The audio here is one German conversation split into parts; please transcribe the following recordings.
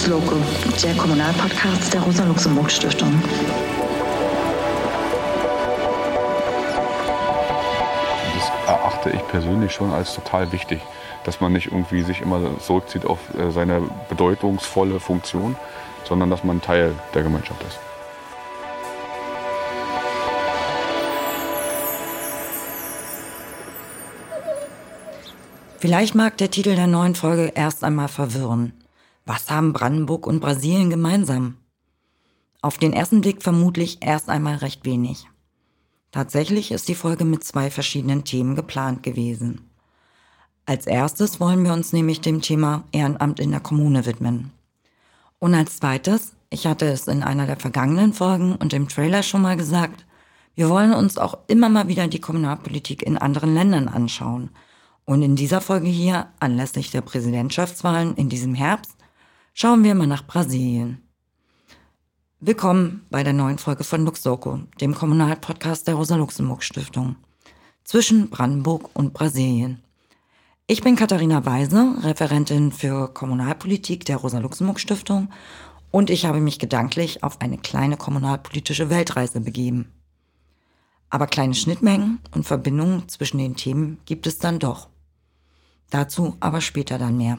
Lux Loco, der Kommunalpodcast der Rosa-Luxemburg-Stiftung. Das erachte ich persönlich schon als total wichtig, dass man nicht irgendwie sich immer zurückzieht auf äh, seine bedeutungsvolle Funktion, sondern dass man Teil der Gemeinschaft ist. Vielleicht mag der Titel der neuen Folge erst einmal verwirren. Was haben Brandenburg und Brasilien gemeinsam? Auf den ersten Blick vermutlich erst einmal recht wenig. Tatsächlich ist die Folge mit zwei verschiedenen Themen geplant gewesen. Als erstes wollen wir uns nämlich dem Thema Ehrenamt in der Kommune widmen. Und als zweites, ich hatte es in einer der vergangenen Folgen und im Trailer schon mal gesagt, wir wollen uns auch immer mal wieder die Kommunalpolitik in anderen Ländern anschauen – und in dieser Folge hier, anlässlich der Präsidentschaftswahlen in diesem Herbst, schauen wir mal nach Brasilien. Willkommen bei der neuen Folge von Luxoco, dem Kommunalpodcast der Rosa-Luxemburg-Stiftung. Zwischen Brandenburg und Brasilien. Ich bin Katharina Weise, Referentin für Kommunalpolitik der Rosa-Luxemburg-Stiftung und ich habe mich gedanklich auf eine kleine kommunalpolitische Weltreise begeben. Aber kleine Schnittmengen und Verbindungen zwischen den Themen gibt es dann doch. Dazu aber später dann mehr.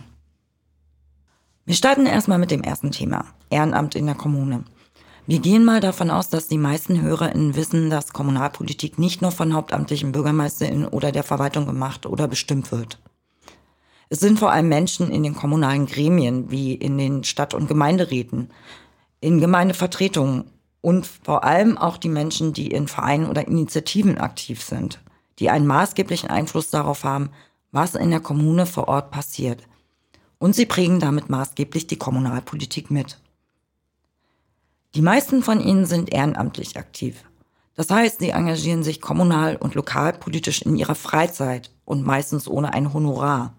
Wir starten erstmal mit dem ersten Thema, Ehrenamt in der Kommune. Wir gehen mal davon aus, dass die meisten HörerInnen wissen, dass Kommunalpolitik nicht nur von hauptamtlichen BürgermeisterInnen oder der Verwaltung gemacht oder bestimmt wird. Es sind vor allem Menschen in den kommunalen Gremien, wie in den Stadt- und Gemeinderäten, in Gemeindevertretungen und vor allem auch die Menschen, die in Vereinen oder Initiativen aktiv sind, die einen maßgeblichen Einfluss darauf haben, was in der Kommune vor Ort passiert. Und sie prägen damit maßgeblich die Kommunalpolitik mit. Die meisten von ihnen sind ehrenamtlich aktiv. Das heißt, sie engagieren sich kommunal und lokalpolitisch in ihrer Freizeit und meistens ohne ein Honorar.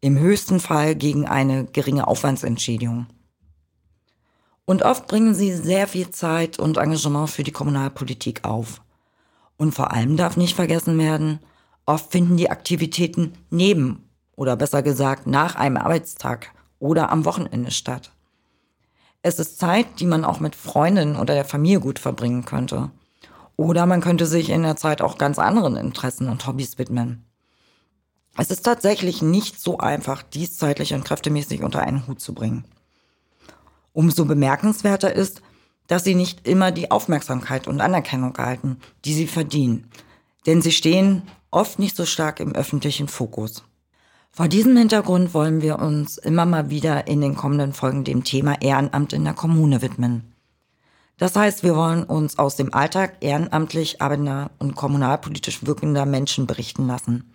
Im höchsten Fall gegen eine geringe Aufwandsentschädigung. Und oft bringen sie sehr viel Zeit und Engagement für die Kommunalpolitik auf. Und vor allem darf nicht vergessen werden, Oft finden die Aktivitäten neben oder besser gesagt nach einem Arbeitstag oder am Wochenende statt. Es ist Zeit, die man auch mit Freundinnen oder der Familie gut verbringen könnte. Oder man könnte sich in der Zeit auch ganz anderen Interessen und Hobbys widmen. Es ist tatsächlich nicht so einfach, dies zeitlich und kräftemäßig unter einen Hut zu bringen. Umso bemerkenswerter ist, dass sie nicht immer die Aufmerksamkeit und Anerkennung erhalten, die sie verdienen. Denn sie stehen oft nicht so stark im öffentlichen Fokus. Vor diesem Hintergrund wollen wir uns immer mal wieder in den kommenden Folgen dem Thema Ehrenamt in der Kommune widmen. Das heißt, wir wollen uns aus dem Alltag ehrenamtlich arbeitender und kommunalpolitisch wirkender Menschen berichten lassen.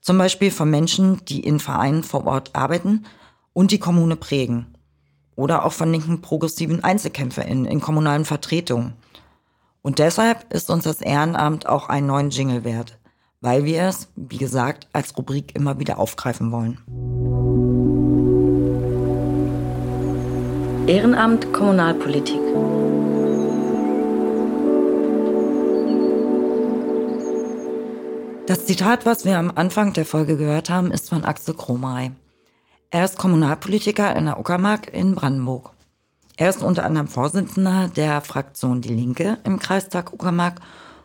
Zum Beispiel von Menschen, die in Vereinen vor Ort arbeiten und die Kommune prägen. Oder auch von linken progressiven EinzelkämpferInnen in kommunalen Vertretungen. Und deshalb ist uns das Ehrenamt auch einen neuen Jingle wert weil wir es, wie gesagt, als Rubrik immer wieder aufgreifen wollen. Ehrenamt Kommunalpolitik. Das Zitat, was wir am Anfang der Folge gehört haben, ist von Axel Kromay. Er ist Kommunalpolitiker in der Uckermark in Brandenburg. Er ist unter anderem Vorsitzender der Fraktion Die Linke im Kreistag Uckermark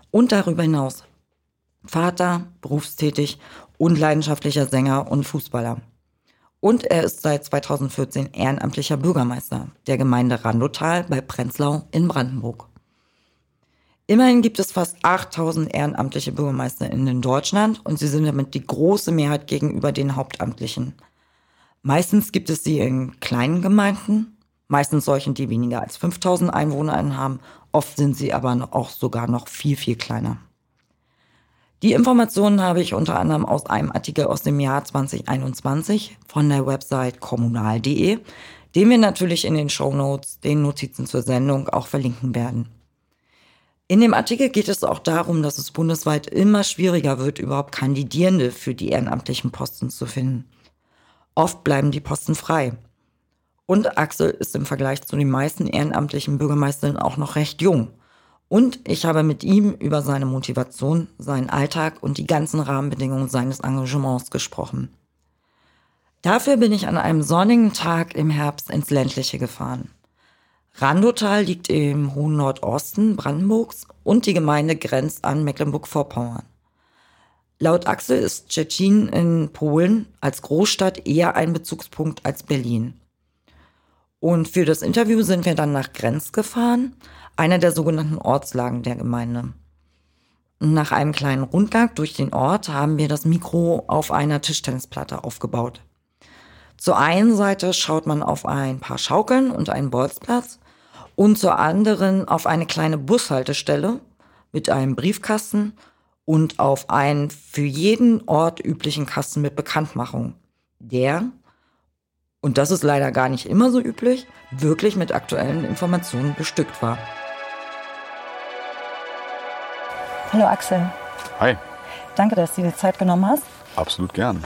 und darüber hinaus Vater, berufstätig und leidenschaftlicher Sänger und Fußballer. Und er ist seit 2014 ehrenamtlicher Bürgermeister der Gemeinde Randotal bei Prenzlau in Brandenburg. Immerhin gibt es fast 8000 ehrenamtliche BürgermeisterInnen in Deutschland und sie sind damit die große Mehrheit gegenüber den Hauptamtlichen. Meistens gibt es sie in kleinen Gemeinden, meistens solchen, die weniger als 5000 EinwohnerInnen haben. Oft sind sie aber auch sogar noch viel, viel kleiner. Die Informationen habe ich unter anderem aus einem Artikel aus dem Jahr 2021 von der Website kommunal.de, den wir natürlich in den Show Notes, den Notizen zur Sendung auch verlinken werden. In dem Artikel geht es auch darum, dass es bundesweit immer schwieriger wird, überhaupt Kandidierende für die ehrenamtlichen Posten zu finden. Oft bleiben die Posten frei. Und Axel ist im Vergleich zu den meisten ehrenamtlichen Bürgermeistern auch noch recht jung. Und ich habe mit ihm über seine Motivation, seinen Alltag und die ganzen Rahmenbedingungen seines Engagements gesprochen. Dafür bin ich an einem sonnigen Tag im Herbst ins ländliche gefahren. Randotal liegt im hohen Nordosten Brandenburgs und die Gemeinde grenzt an Mecklenburg-Vorpommern. Laut Axel ist Szczecin in Polen als Großstadt eher ein Bezugspunkt als Berlin. Und für das Interview sind wir dann nach Grenz gefahren, einer der sogenannten Ortslagen der Gemeinde. Nach einem kleinen Rundgang durch den Ort haben wir das Mikro auf einer Tischtennisplatte aufgebaut. Zur einen Seite schaut man auf ein paar Schaukeln und einen Bolzplatz und zur anderen auf eine kleine Bushaltestelle mit einem Briefkasten und auf einen für jeden Ort üblichen Kasten mit Bekanntmachung, der, und das ist leider gar nicht immer so üblich, wirklich mit aktuellen Informationen bestückt war. Hallo Axel. Hi. Danke, dass du dir die Zeit genommen hast. Absolut gern.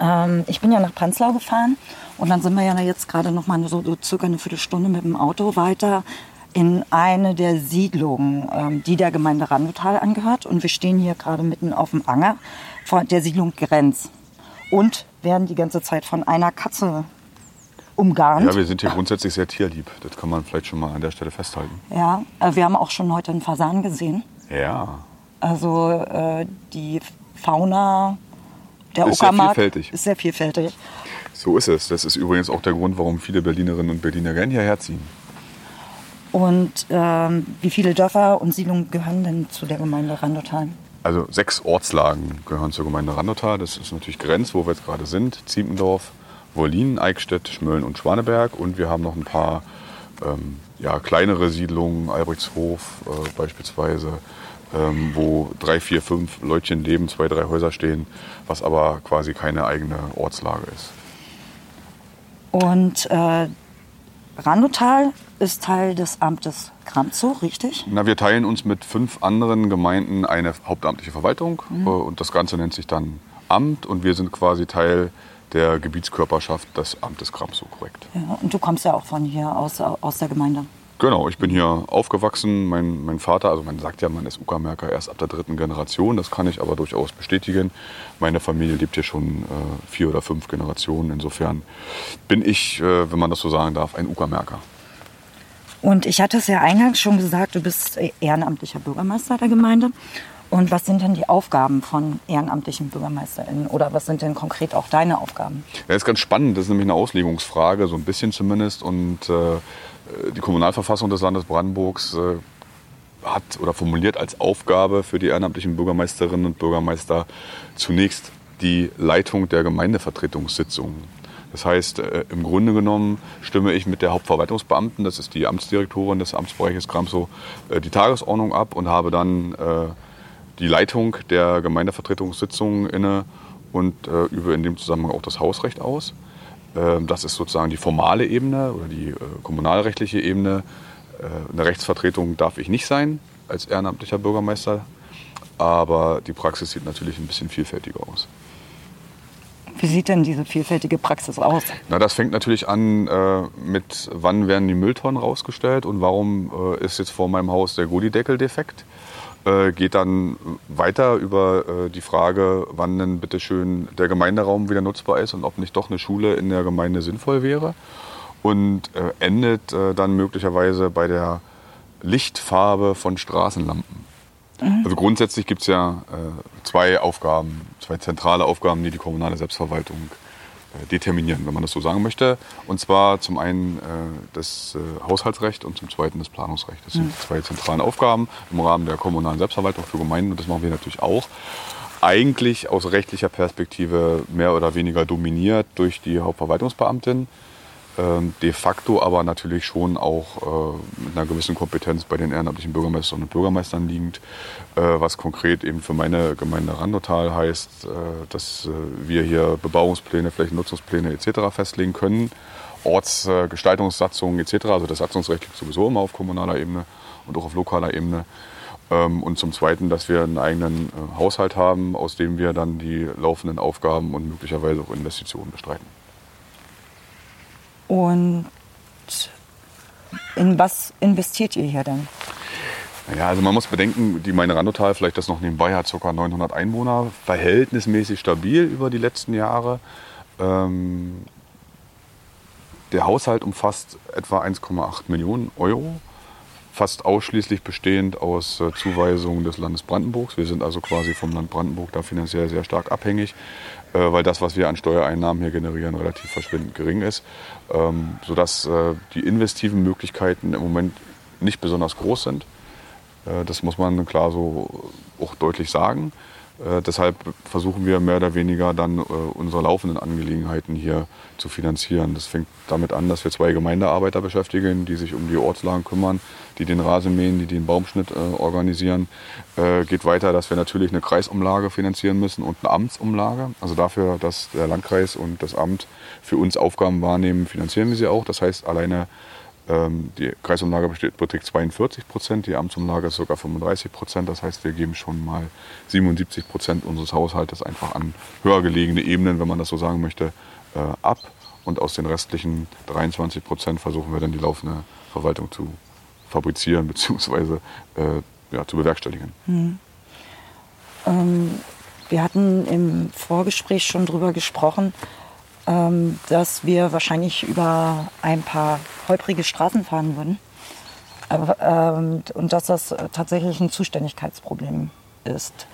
Ähm, ich bin ja nach Prenzlau gefahren und dann sind wir ja jetzt gerade noch mal so, so circa eine Viertelstunde mit dem Auto weiter in eine der Siedlungen, ähm, die der Gemeinde Randotal angehört. Und wir stehen hier gerade mitten auf dem Anger von der Siedlung Grenz und werden die ganze Zeit von einer Katze umgarnt. Ja, wir sind hier grundsätzlich sehr tierlieb. Das kann man vielleicht schon mal an der Stelle festhalten. Ja, äh, wir haben auch schon heute einen Fasan gesehen. Ja. Also äh, die Fauna der Ist sehr Uckermark vielfältig. ist sehr vielfältig. So ist es. Das ist übrigens auch der Grund, warum viele Berlinerinnen und Berliner gern hierher ziehen. Und ähm, wie viele Dörfer und Siedlungen gehören denn zu der Gemeinde Randotal? Also sechs Ortslagen gehören zur Gemeinde Randotal. Das ist natürlich Grenz, wo wir jetzt gerade sind. Ziependorf, Wollin, Eickstedt, Schmölln und Schwaneberg. Und wir haben noch ein paar ähm, ja, kleinere Siedlungen, Albrechtshof äh, beispielsweise, ähm, wo drei, vier, fünf Leutchen leben, zwei, drei Häuser stehen, was aber quasi keine eigene Ortslage ist. Und äh, Randotal ist Teil des Amtes Kramzow, richtig? Na, wir teilen uns mit fünf anderen Gemeinden eine hauptamtliche Verwaltung äh, und das Ganze nennt sich dann Amt und wir sind quasi Teil der Gebietskörperschaft des Amtes Kramsow, korrekt. Ja, und du kommst ja auch von hier aus, aus der Gemeinde. Genau, ich bin hier aufgewachsen. Mein, mein Vater, also man sagt ja, man ist Uckermärker erst ab der dritten Generation. Das kann ich aber durchaus bestätigen. Meine Familie lebt hier schon äh, vier oder fünf Generationen. Insofern bin ich, äh, wenn man das so sagen darf, ein Uckermärker. Und ich hatte es ja eingangs schon gesagt, du bist ehrenamtlicher Bürgermeister der Gemeinde. Und was sind denn die Aufgaben von ehrenamtlichen BürgermeisterInnen? Oder was sind denn konkret auch deine Aufgaben? Ja, das ist ganz spannend. Das ist nämlich eine Auslegungsfrage, so ein bisschen zumindest. Und äh, die Kommunalverfassung des Landes Brandenburgs äh, hat oder formuliert als Aufgabe für die ehrenamtlichen Bürgermeisterinnen und Bürgermeister zunächst die Leitung der Gemeindevertretungssitzungen. Das heißt, äh, im Grunde genommen stimme ich mit der Hauptverwaltungsbeamten, das ist die Amtsdirektorin des Amtsbereiches Kramsow, äh, die Tagesordnung ab und habe dann äh, die Leitung der Gemeindevertretungssitzungen inne und äh, übe in dem Zusammenhang auch das Hausrecht aus. Ähm, das ist sozusagen die formale Ebene oder die äh, kommunalrechtliche Ebene. Äh, eine Rechtsvertretung darf ich nicht sein als ehrenamtlicher Bürgermeister, aber die Praxis sieht natürlich ein bisschen vielfältiger aus. Wie sieht denn diese vielfältige Praxis aus? Na, das fängt natürlich an äh, mit, wann werden die Mülltonnen rausgestellt und warum äh, ist jetzt vor meinem Haus der Godideckel defekt. Äh, geht dann weiter über äh, die Frage, wann denn bitte schön der Gemeinderaum wieder nutzbar ist und ob nicht doch eine Schule in der Gemeinde sinnvoll wäre. Und äh, endet äh, dann möglicherweise bei der Lichtfarbe von Straßenlampen. Also grundsätzlich gibt es ja äh, zwei Aufgaben, zwei zentrale Aufgaben, die die kommunale Selbstverwaltung äh, determinieren, wenn man das so sagen möchte. Und zwar zum einen äh, das äh, Haushaltsrecht und zum zweiten das Planungsrecht. Das sind die zwei zentralen Aufgaben im Rahmen der kommunalen Selbstverwaltung für Gemeinden und das machen wir natürlich auch. Eigentlich aus rechtlicher Perspektive mehr oder weniger dominiert durch die Hauptverwaltungsbeamtin. Ähm, de facto aber natürlich schon auch äh, mit einer gewissen Kompetenz bei den ehrenamtlichen Bürgermeisterinnen und Bürgermeistern liegend, äh, was konkret eben für meine Gemeinde Randotal heißt, äh, dass wir hier Bebauungspläne, Flächennutzungspläne etc. festlegen können, Ortsgestaltungssatzungen etc. Also das Satzungsrecht liegt sowieso immer auf kommunaler Ebene und auch auf lokaler Ebene. Ähm, Und zum Zweiten, dass wir einen eigenen Haushalt haben, aus dem wir dann die laufenden Aufgaben und möglicherweise auch Investitionen bestreiten. Und in was investiert ihr hier denn? Ja, also man muss bedenken, die Gemeinde Randotal, vielleicht das noch nebenbei, hat ca. 900 Einwohner, verhältnismäßig stabil über die letzten Jahre. Ähm, der Haushalt umfasst etwa 1,8 Millionen Euro, fast ausschließlich bestehend aus äh, Zuweisungen des Landes Brandenburgs. Wir sind also quasi vom Land Brandenburg da finanziell sehr stark abhängig, weil das, was wir an Steuereinnahmen hier generieren, relativ verschwindend gering ist, ähm, sodass äh, die investiven Möglichkeiten im Moment nicht besonders groß sind. Äh, das muss man klar so auch deutlich sagen. Äh, deshalb versuchen wir mehr oder weniger dann äh, unsere laufenden Angelegenheiten hier zu finanzieren. Das fängt damit an, dass wir zwei Gemeindearbeiter beschäftigen, die sich um die Ortslagen kümmern, die den Rasen mähen, die den Baumschnitt äh, organisieren. Äh, geht weiter, dass wir natürlich eine Kreisumlage finanzieren müssen und eine Amtsumlage. Also dafür, dass der Landkreis und das Amt für uns Aufgaben wahrnehmen, finanzieren wir sie auch. Das heißt, alleine die Kreisumlage beträgt 42 Prozent, die Amtsumlage ist sogar 35 Prozent. Das heißt, wir geben schon mal 77 Prozent unseres Haushaltes einfach an höher gelegene Ebenen, wenn man das so sagen möchte, äh, ab. Und aus den restlichen 23 Prozent versuchen wir dann die laufende Verwaltung zu fabrizieren bzw. Äh, ja, zu bewerkstelligen. Hm. Ähm, wir hatten im Vorgespräch schon darüber gesprochen, ähm, dass wir wahrscheinlich über ein paar holprige Straßen fahren würden. Aber, ähm, und dass das tatsächlich ein Zuständigkeitsproblem ist,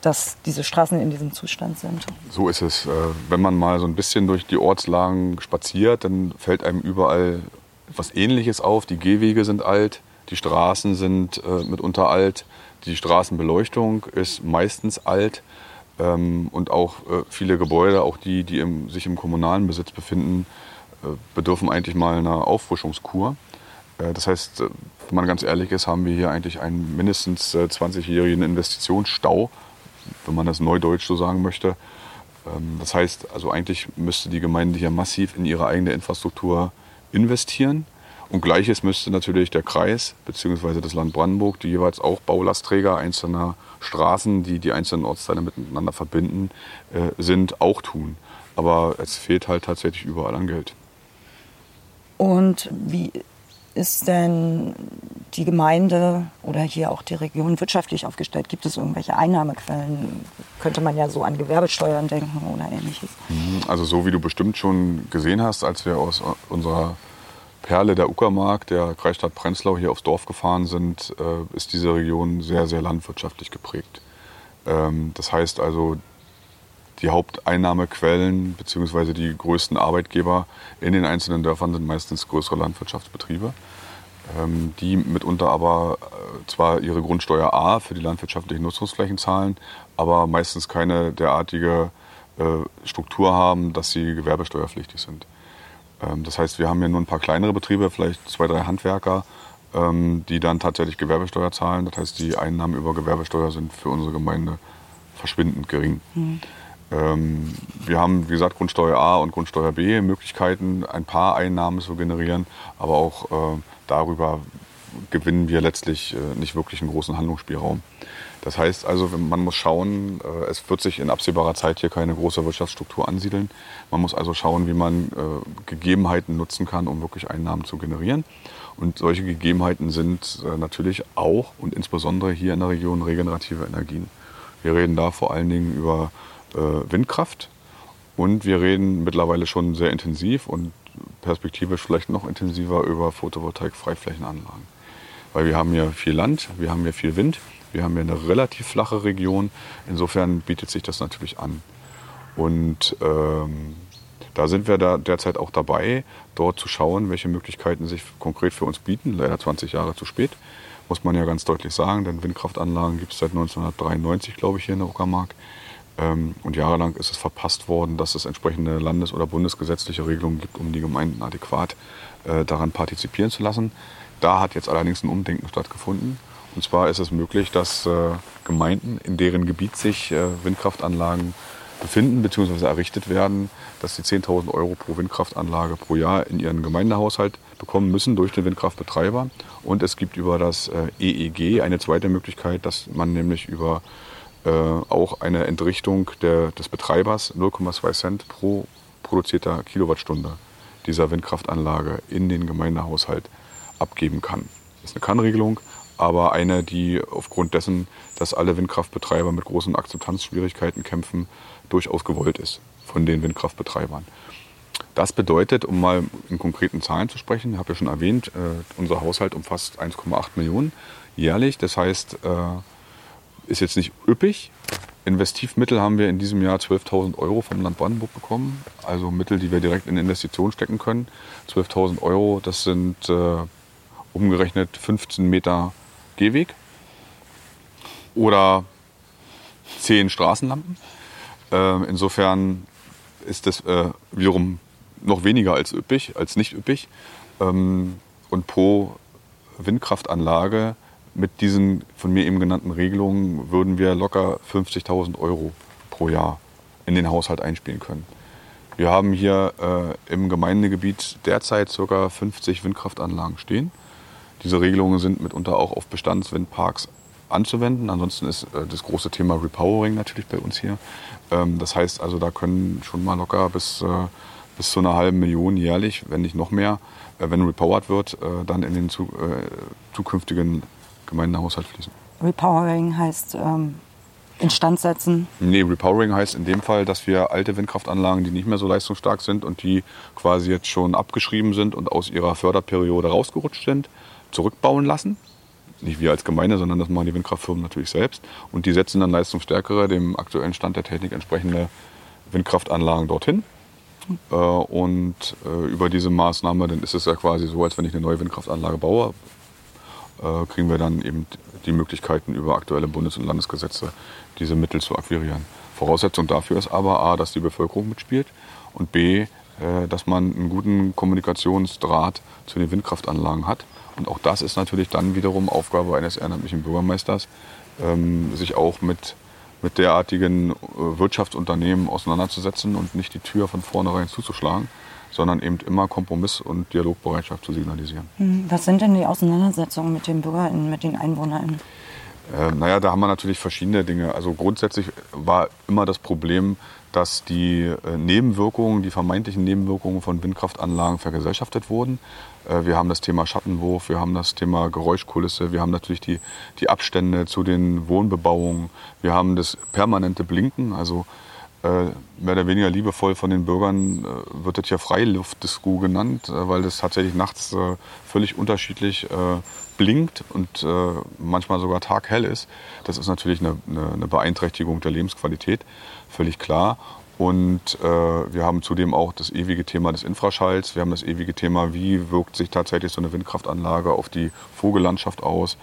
dass diese Straßen in diesem Zustand sind. So ist es. Äh, wenn man mal so ein bisschen durch die Ortslagen spaziert, dann fällt einem überall etwas Ähnliches auf. Die Gehwege sind alt, die Straßen sind äh, mitunter alt, die Straßenbeleuchtung ist meistens alt. Ähm, und auch äh, viele Gebäude, auch die, die im, sich im kommunalen Besitz befinden, äh, bedürfen eigentlich mal einer Auffrischungskur. Äh, das heißt, wenn man ganz ehrlich ist, haben wir hier eigentlich einen mindestens 20-jährigen Investitionsstau, wenn man das neudeutsch so sagen möchte. Ähm, das heißt, also eigentlich müsste die Gemeinde hier massiv in ihre eigene Infrastruktur investieren. Und gleiches müsste natürlich der Kreis bzw. das Land Brandenburg, die jeweils auch Baulastträger einzelner Straßen, die die einzelnen Ortsteile miteinander verbinden, äh, sind, auch tun. Aber es fehlt halt tatsächlich überall an Geld. Und wie ist denn die Gemeinde oder hier auch die Region wirtschaftlich aufgestellt? Gibt es irgendwelche Einnahmequellen? Könnte man ja so an Gewerbesteuern denken oder ähnliches? Mhm, also so wie du bestimmt schon gesehen hast, als wir aus unserer Perle der Uckermark, der Kreisstadt Prenzlau, hier aufs Dorf gefahren sind, äh, ist diese Region sehr, sehr landwirtschaftlich geprägt. Ähm, das heißt also, die Haupteinnahmequellen bzw. die größten Arbeitgeber in den einzelnen Dörfern sind meistens größere Landwirtschaftsbetriebe, ähm, die mitunter aber äh, zwar ihre Grundsteuer A für die landwirtschaftlichen Nutzungsflächen zahlen, aber meistens keine derartige äh, Struktur haben, dass sie gewerbesteuerpflichtig sind. Ähm, das heißt, wir haben hier nur ein paar kleinere Betriebe, vielleicht zwei, drei Handwerker, ähm, die dann tatsächlich Gewerbesteuer zahlen. Das heißt, die Einnahmen über Gewerbesteuer sind für unsere Gemeinde verschwindend gering. Mhm. Wir haben, wie gesagt, Grundsteuer A und Grundsteuer B Möglichkeiten, ein paar Einnahmen zu generieren, aber auch äh, darüber gewinnen wir letztlich äh, nicht wirklich einen großen Handlungsspielraum. Das heißt also, man muss schauen, äh, es wird sich in absehbarer Zeit hier keine große Wirtschaftsstruktur ansiedeln. Man muss also schauen, wie man äh, Gegebenheiten nutzen kann, um wirklich Einnahmen zu generieren. Und solche Gegebenheiten sind natürlich auch und insbesondere hier in der Region regenerative Energien. Wir reden da vor allen Dingen über Windkraft und wir reden mittlerweile schon sehr intensiv und perspektivisch vielleicht noch intensiver über Photovoltaik-Freiflächenanlagen weil wir haben ja viel Land, wir haben ja viel Wind, wir haben ja eine relativ flache Region. Insofern bietet sich das natürlich an. Und ähm, da sind wir da derzeit auch dabei, dort zu schauen, welche Möglichkeiten sich konkret für uns bieten. Leider 20 Jahre zu spät, muss man ja ganz deutlich sagen, denn Windkraftanlagen gibt es seit 1993, glaube ich, hier in der Uckermark. Ähm, und jahrelang ist es verpasst worden, dass es entsprechende landes- oder bundesgesetzliche Regelungen gibt, um die Gemeinden adäquat äh, daran partizipieren zu lassen. Da hat jetzt allerdings ein Umdenken stattgefunden. Und zwar ist es möglich, dass äh, Gemeinden, in deren Gebiet sich äh, Windkraftanlagen befinden bzw. errichtet werden, dass sie 10.000 Euro pro Windkraftanlage pro Jahr in ihren Gemeindehaushalt bekommen müssen durch den Windkraftbetreiber. Und es gibt über das äh, EEG eine zweite Möglichkeit, dass man nämlich über äh, auch eine Entrichtung der, des Betreibers 0,2 Cent pro produzierter Kilowattstunde dieser Windkraftanlage in den Gemeindehaushalt abgeben kann. Das ist eine Kannregelung, aber eine, die aufgrund dessen, dass alle Windkraftbetreiber mit großen Akzeptanzschwierigkeiten kämpfen, durchaus gewollt ist. von den Windkraftbetreibern. Das bedeutet, um mal in konkreten Zahlen zu sprechen, ich habe ja schon erwähnt, äh, unser Haushalt umfasst 1,8 Millionen jährlich. Das heißt, äh, ist jetzt nicht üppig. Investivmittel haben wir in diesem Jahr 12.000 Euro vom Land Brandenburg bekommen. Also Mittel, die wir direkt in Investitionen stecken können. 12.000 Euro, das sind äh, umgerechnet 15 Meter Gehweg oder 10 Straßenlampen. Äh, insofern ist das äh, wiederum noch weniger als üppig, als nicht üppig. Ähm, und pro Windkraftanlage mit diesen von mir eben genannten Regelungen würden wir locker 50.000 Euro pro Jahr in den Haushalt einspielen können. Wir haben hier äh, im Gemeindegebiet derzeit ca. 50 Windkraftanlagen stehen. Diese Regelungen sind mitunter auch auf Bestandswindparks anzuwenden. Ansonsten ist äh, das große Thema Repowering natürlich bei uns hier. Ähm, das heißt also, da können schon mal locker bis, äh, bis zu einer halben Million jährlich, wenn nicht noch mehr, äh, wenn repowered wird, äh, dann in den zu, äh, zukünftigen Gemeindehaushalt fließen. Repowering heißt ähm, instand setzen? Nee, Repowering heißt in dem Fall, dass wir alte Windkraftanlagen, die nicht mehr so leistungsstark sind und die quasi jetzt schon abgeschrieben sind und aus ihrer Förderperiode rausgerutscht sind, zurückbauen lassen. Nicht wir als Gemeinde, sondern das machen die Windkraftfirmen natürlich selbst. Und die setzen dann leistungsstärkere, dem aktuellen Stand der Technik entsprechende Windkraftanlagen dorthin. Äh, und äh, über diese Maßnahme, dann ist es ja quasi so, als wenn ich eine neue Windkraftanlage baue, äh, kriegen wir dann eben die Möglichkeiten über aktuelle Bundes- und Landesgesetze diese Mittel zu akquirieren. Voraussetzung dafür ist aber A, dass die Bevölkerung mitspielt und B, dass man einen guten Kommunikationsdraht zu den Windkraftanlagen hat. Und auch das ist natürlich dann wiederum Aufgabe eines ehrenamtlichen Bürgermeisters, ähm, sich auch mit, mit derartigen äh, Wirtschaftsunternehmen auseinanderzusetzen und nicht die Tür von vornherein zuzuschlagen, sondern eben immer Kompromiss und Dialogbereitschaft zu signalisieren. Hm, was sind denn die Auseinandersetzungen mit den BürgerInnen, mit den EinwohnerInnen? Äh, naja, da haben wir natürlich verschiedene Dinge. Also grundsätzlich war immer das Problem, dass die äh, Nebenwirkungen, die vermeintlichen Nebenwirkungen von Windkraftanlagen vergesellschaftet wurden. Äh, wir haben das Thema Schattenwurf, wir haben das Thema Geräuschkulisse, wir haben natürlich die, die Abstände zu den Wohnbebauungen, wir haben das permanente Blinken, also äh, mehr oder weniger liebevoll von den Bürgern wird das ja Freiluftdisco genannt, weil das tatsächlich nachts völlig unterschiedlich blinkt und äh, manchmal sogar taghell ist. Das ist natürlich eine, eine, eine Beeinträchtigung der Lebensqualität, völlig klar. Und wir haben zudem auch das ewige Thema des Infraschalls. Wir haben das ewige Thema, wie wirkt sich tatsächlich so eine Windkraftanlage auf die Vogellandschaft aus.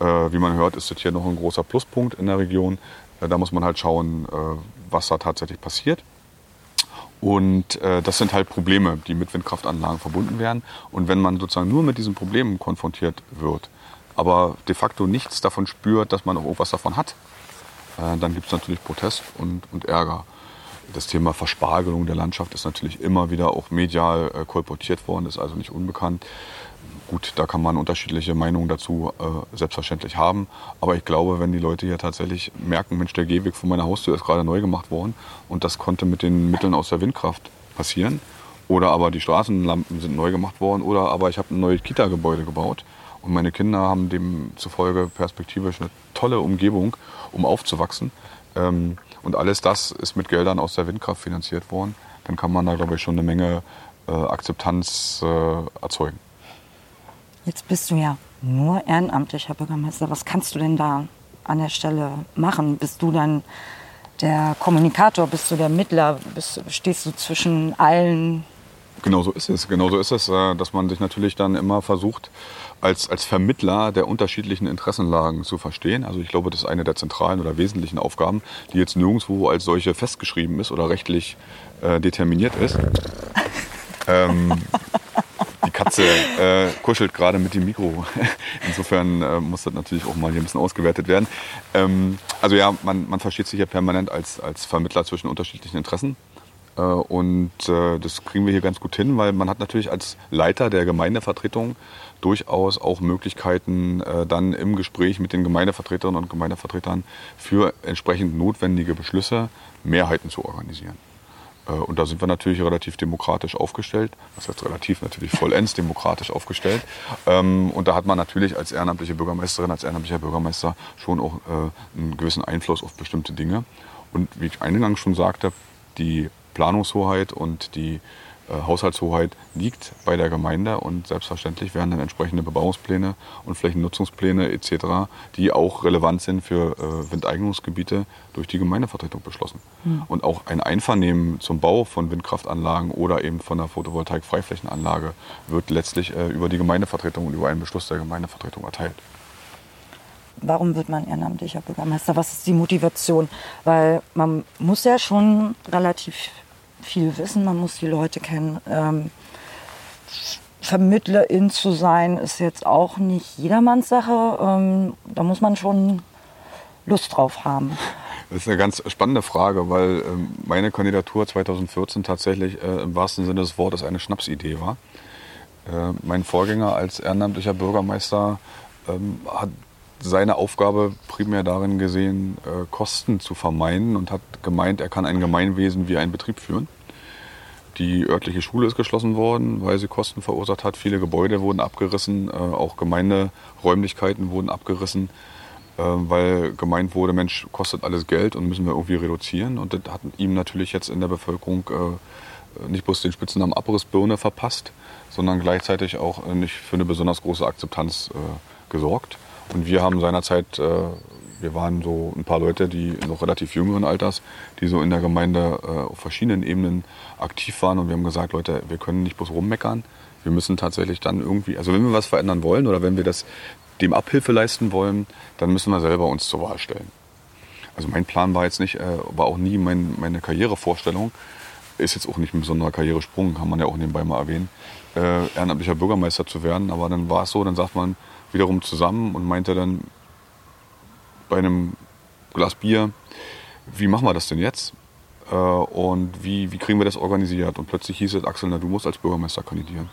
wie man hört, ist das hier noch ein großer Pluspunkt in der Region. da muss man halt schauen, was da tatsächlich passiert. Und äh, das sind halt Probleme, die mit Windkraftanlagen verbunden werden. Und wenn man sozusagen nur mit diesen Problemen konfrontiert wird, aber de facto nichts davon spürt, dass man auch irgendwas davon hat, äh, dann gibt es natürlich Protest und, und Ärger. Das Thema Verspargelung der Landschaft ist natürlich immer wieder auch medial äh, kolportiert worden, ist also nicht unbekannt. Gut, da kann man unterschiedliche Meinungen dazu äh, selbstverständlich haben. Aber ich glaube, wenn die Leute hier tatsächlich merken, Mensch, der Gehweg von meiner Haustür ist gerade neu gemacht worden und das konnte mit den Mitteln aus der Windkraft passieren. Oder aber die Straßenlampen sind neu gemacht worden. Oder aber ich habe ein neues Kita-Gebäude gebaut. Und meine Kinder haben demzufolge perspektivisch eine tolle Umgebung, um aufzuwachsen. Ähm, und alles das ist mit Geldern aus der Windkraft finanziert worden. Dann kann man da, glaube ich, schon eine Menge äh, Akzeptanz äh, erzeugen. Jetzt bist du ja nur ehrenamtlicher Bürgermeister. Was kannst du denn da an der Stelle machen? Bist du dann der Kommunikator? Bist du der Mittler? Bist, stehst du zwischen allen? Genau so ist es. Genau so ist es, äh, dass man sich natürlich dann immer versucht, als, als Vermittler der unterschiedlichen Interessenlagen zu verstehen. Also ich glaube, das ist eine der zentralen oder wesentlichen Aufgaben, die jetzt nirgendwo als solche festgeschrieben ist oder rechtlich äh, determiniert ist. ähm, Katze äh, kuschelt gerade mit dem Mikro. Insofern äh, muss das natürlich auch mal hier ein bisschen ausgewertet werden. Ähm, also ja, man, man versteht sich ja permanent als, als Vermittler zwischen unterschiedlichen Interessen. Äh, und äh, das kriegen wir hier ganz gut hin, weil man hat natürlich als Leiter der Gemeindevertretung durchaus auch Möglichkeiten, äh, dann im Gespräch mit den Gemeindevertreterinnen und Gemeindevertretern für entsprechend notwendige Beschlüsse Mehrheiten zu organisieren. Äh, und da sind wir natürlich relativ demokratisch aufgestellt. Das heißt relativ natürlich vollends demokratisch aufgestellt. Ähm, und da hat man natürlich als ehrenamtliche Bürgermeisterin, als ehrenamtlicher Bürgermeister schon auch äh, einen gewissen Einfluss auf bestimmte Dinge. Und wie ich eingangs schon sagte, die Planungshoheit und die Haushaltshoheit liegt bei der Gemeinde und selbstverständlich werden dann entsprechende Bebauungspläne und Flächennutzungspläne etc., die auch relevant sind für äh, Windeignungsgebiete, durch die Gemeindevertretung beschlossen. Mhm. Und auch ein Einvernehmen zum Bau von Windkraftanlagen oder eben von der Photovoltaik-Freiflächenanlage wird letztlich äh, über die Gemeindevertretung und über einen Beschluss der Gemeindevertretung erteilt. Warum wird man ehrenamtlicher Bürgermeister? Was ist die Motivation? Weil man muss ja schon relativ viel wissen, man muss die Leute kennen. Ähm, Vermittlerin zu sein, ist jetzt auch nicht jedermanns Sache. Ähm, da muss man schon Lust drauf haben. Das ist eine ganz spannende Frage, weil ähm, meine Kandidatur 2014 tatsächlich äh, im wahrsten Sinne des Wortes eine Schnapsidee war. Äh, mein Vorgänger als ehrenamtlicher Bürgermeister ähm, hat seine Aufgabe primär darin gesehen, äh, Kosten zu vermeiden und hat gemeint, er kann ein Gemeinwesen wie ein Betrieb führen. Die örtliche Schule ist geschlossen worden, weil sie Kosten verursacht hat. Viele Gebäude wurden abgerissen, äh, auch Gemeinderäumlichkeiten wurden abgerissen, äh, weil gemeint wurde, Mensch, kostet alles Geld und müssen wir irgendwie reduzieren. Und das hat ihm natürlich jetzt in der Bevölkerung äh, nicht bloß den Spitznamen Abrissbirne verpasst, sondern gleichzeitig auch nicht für eine besonders große Akzeptanz gesorgt. Und wir haben seinerzeit wir waren so ein paar Leute, die noch relativ jüngeren Alters, die so in der Gemeinde äh, auf verschiedenen Ebenen aktiv waren. Und wir haben gesagt, Leute, wir können nicht bloß rummeckern. Wir müssen tatsächlich dann irgendwie, also wenn wir was verändern wollen oder wenn wir das dem Abhilfe leisten wollen, dann müssen wir selber uns zur Wahl stellen. Also mein Plan war jetzt nicht, äh, war auch nie mein, meine Karrierevorstellung, ist jetzt auch nicht ein besonderer Karrieresprung, kann man ja auch nebenbei mal erwähnen, äh, ehrenamtlicher Bürgermeister zu werden. Aber dann war es so, dann sagt man wiederum zusammen und meinte dann, bei einem Glas Bier, wie machen wir das denn jetzt? Äh, und wie, wie kriegen wir das organisiert? Und plötzlich hieß es, Axel, na, du musst als Bürgermeister kandidieren.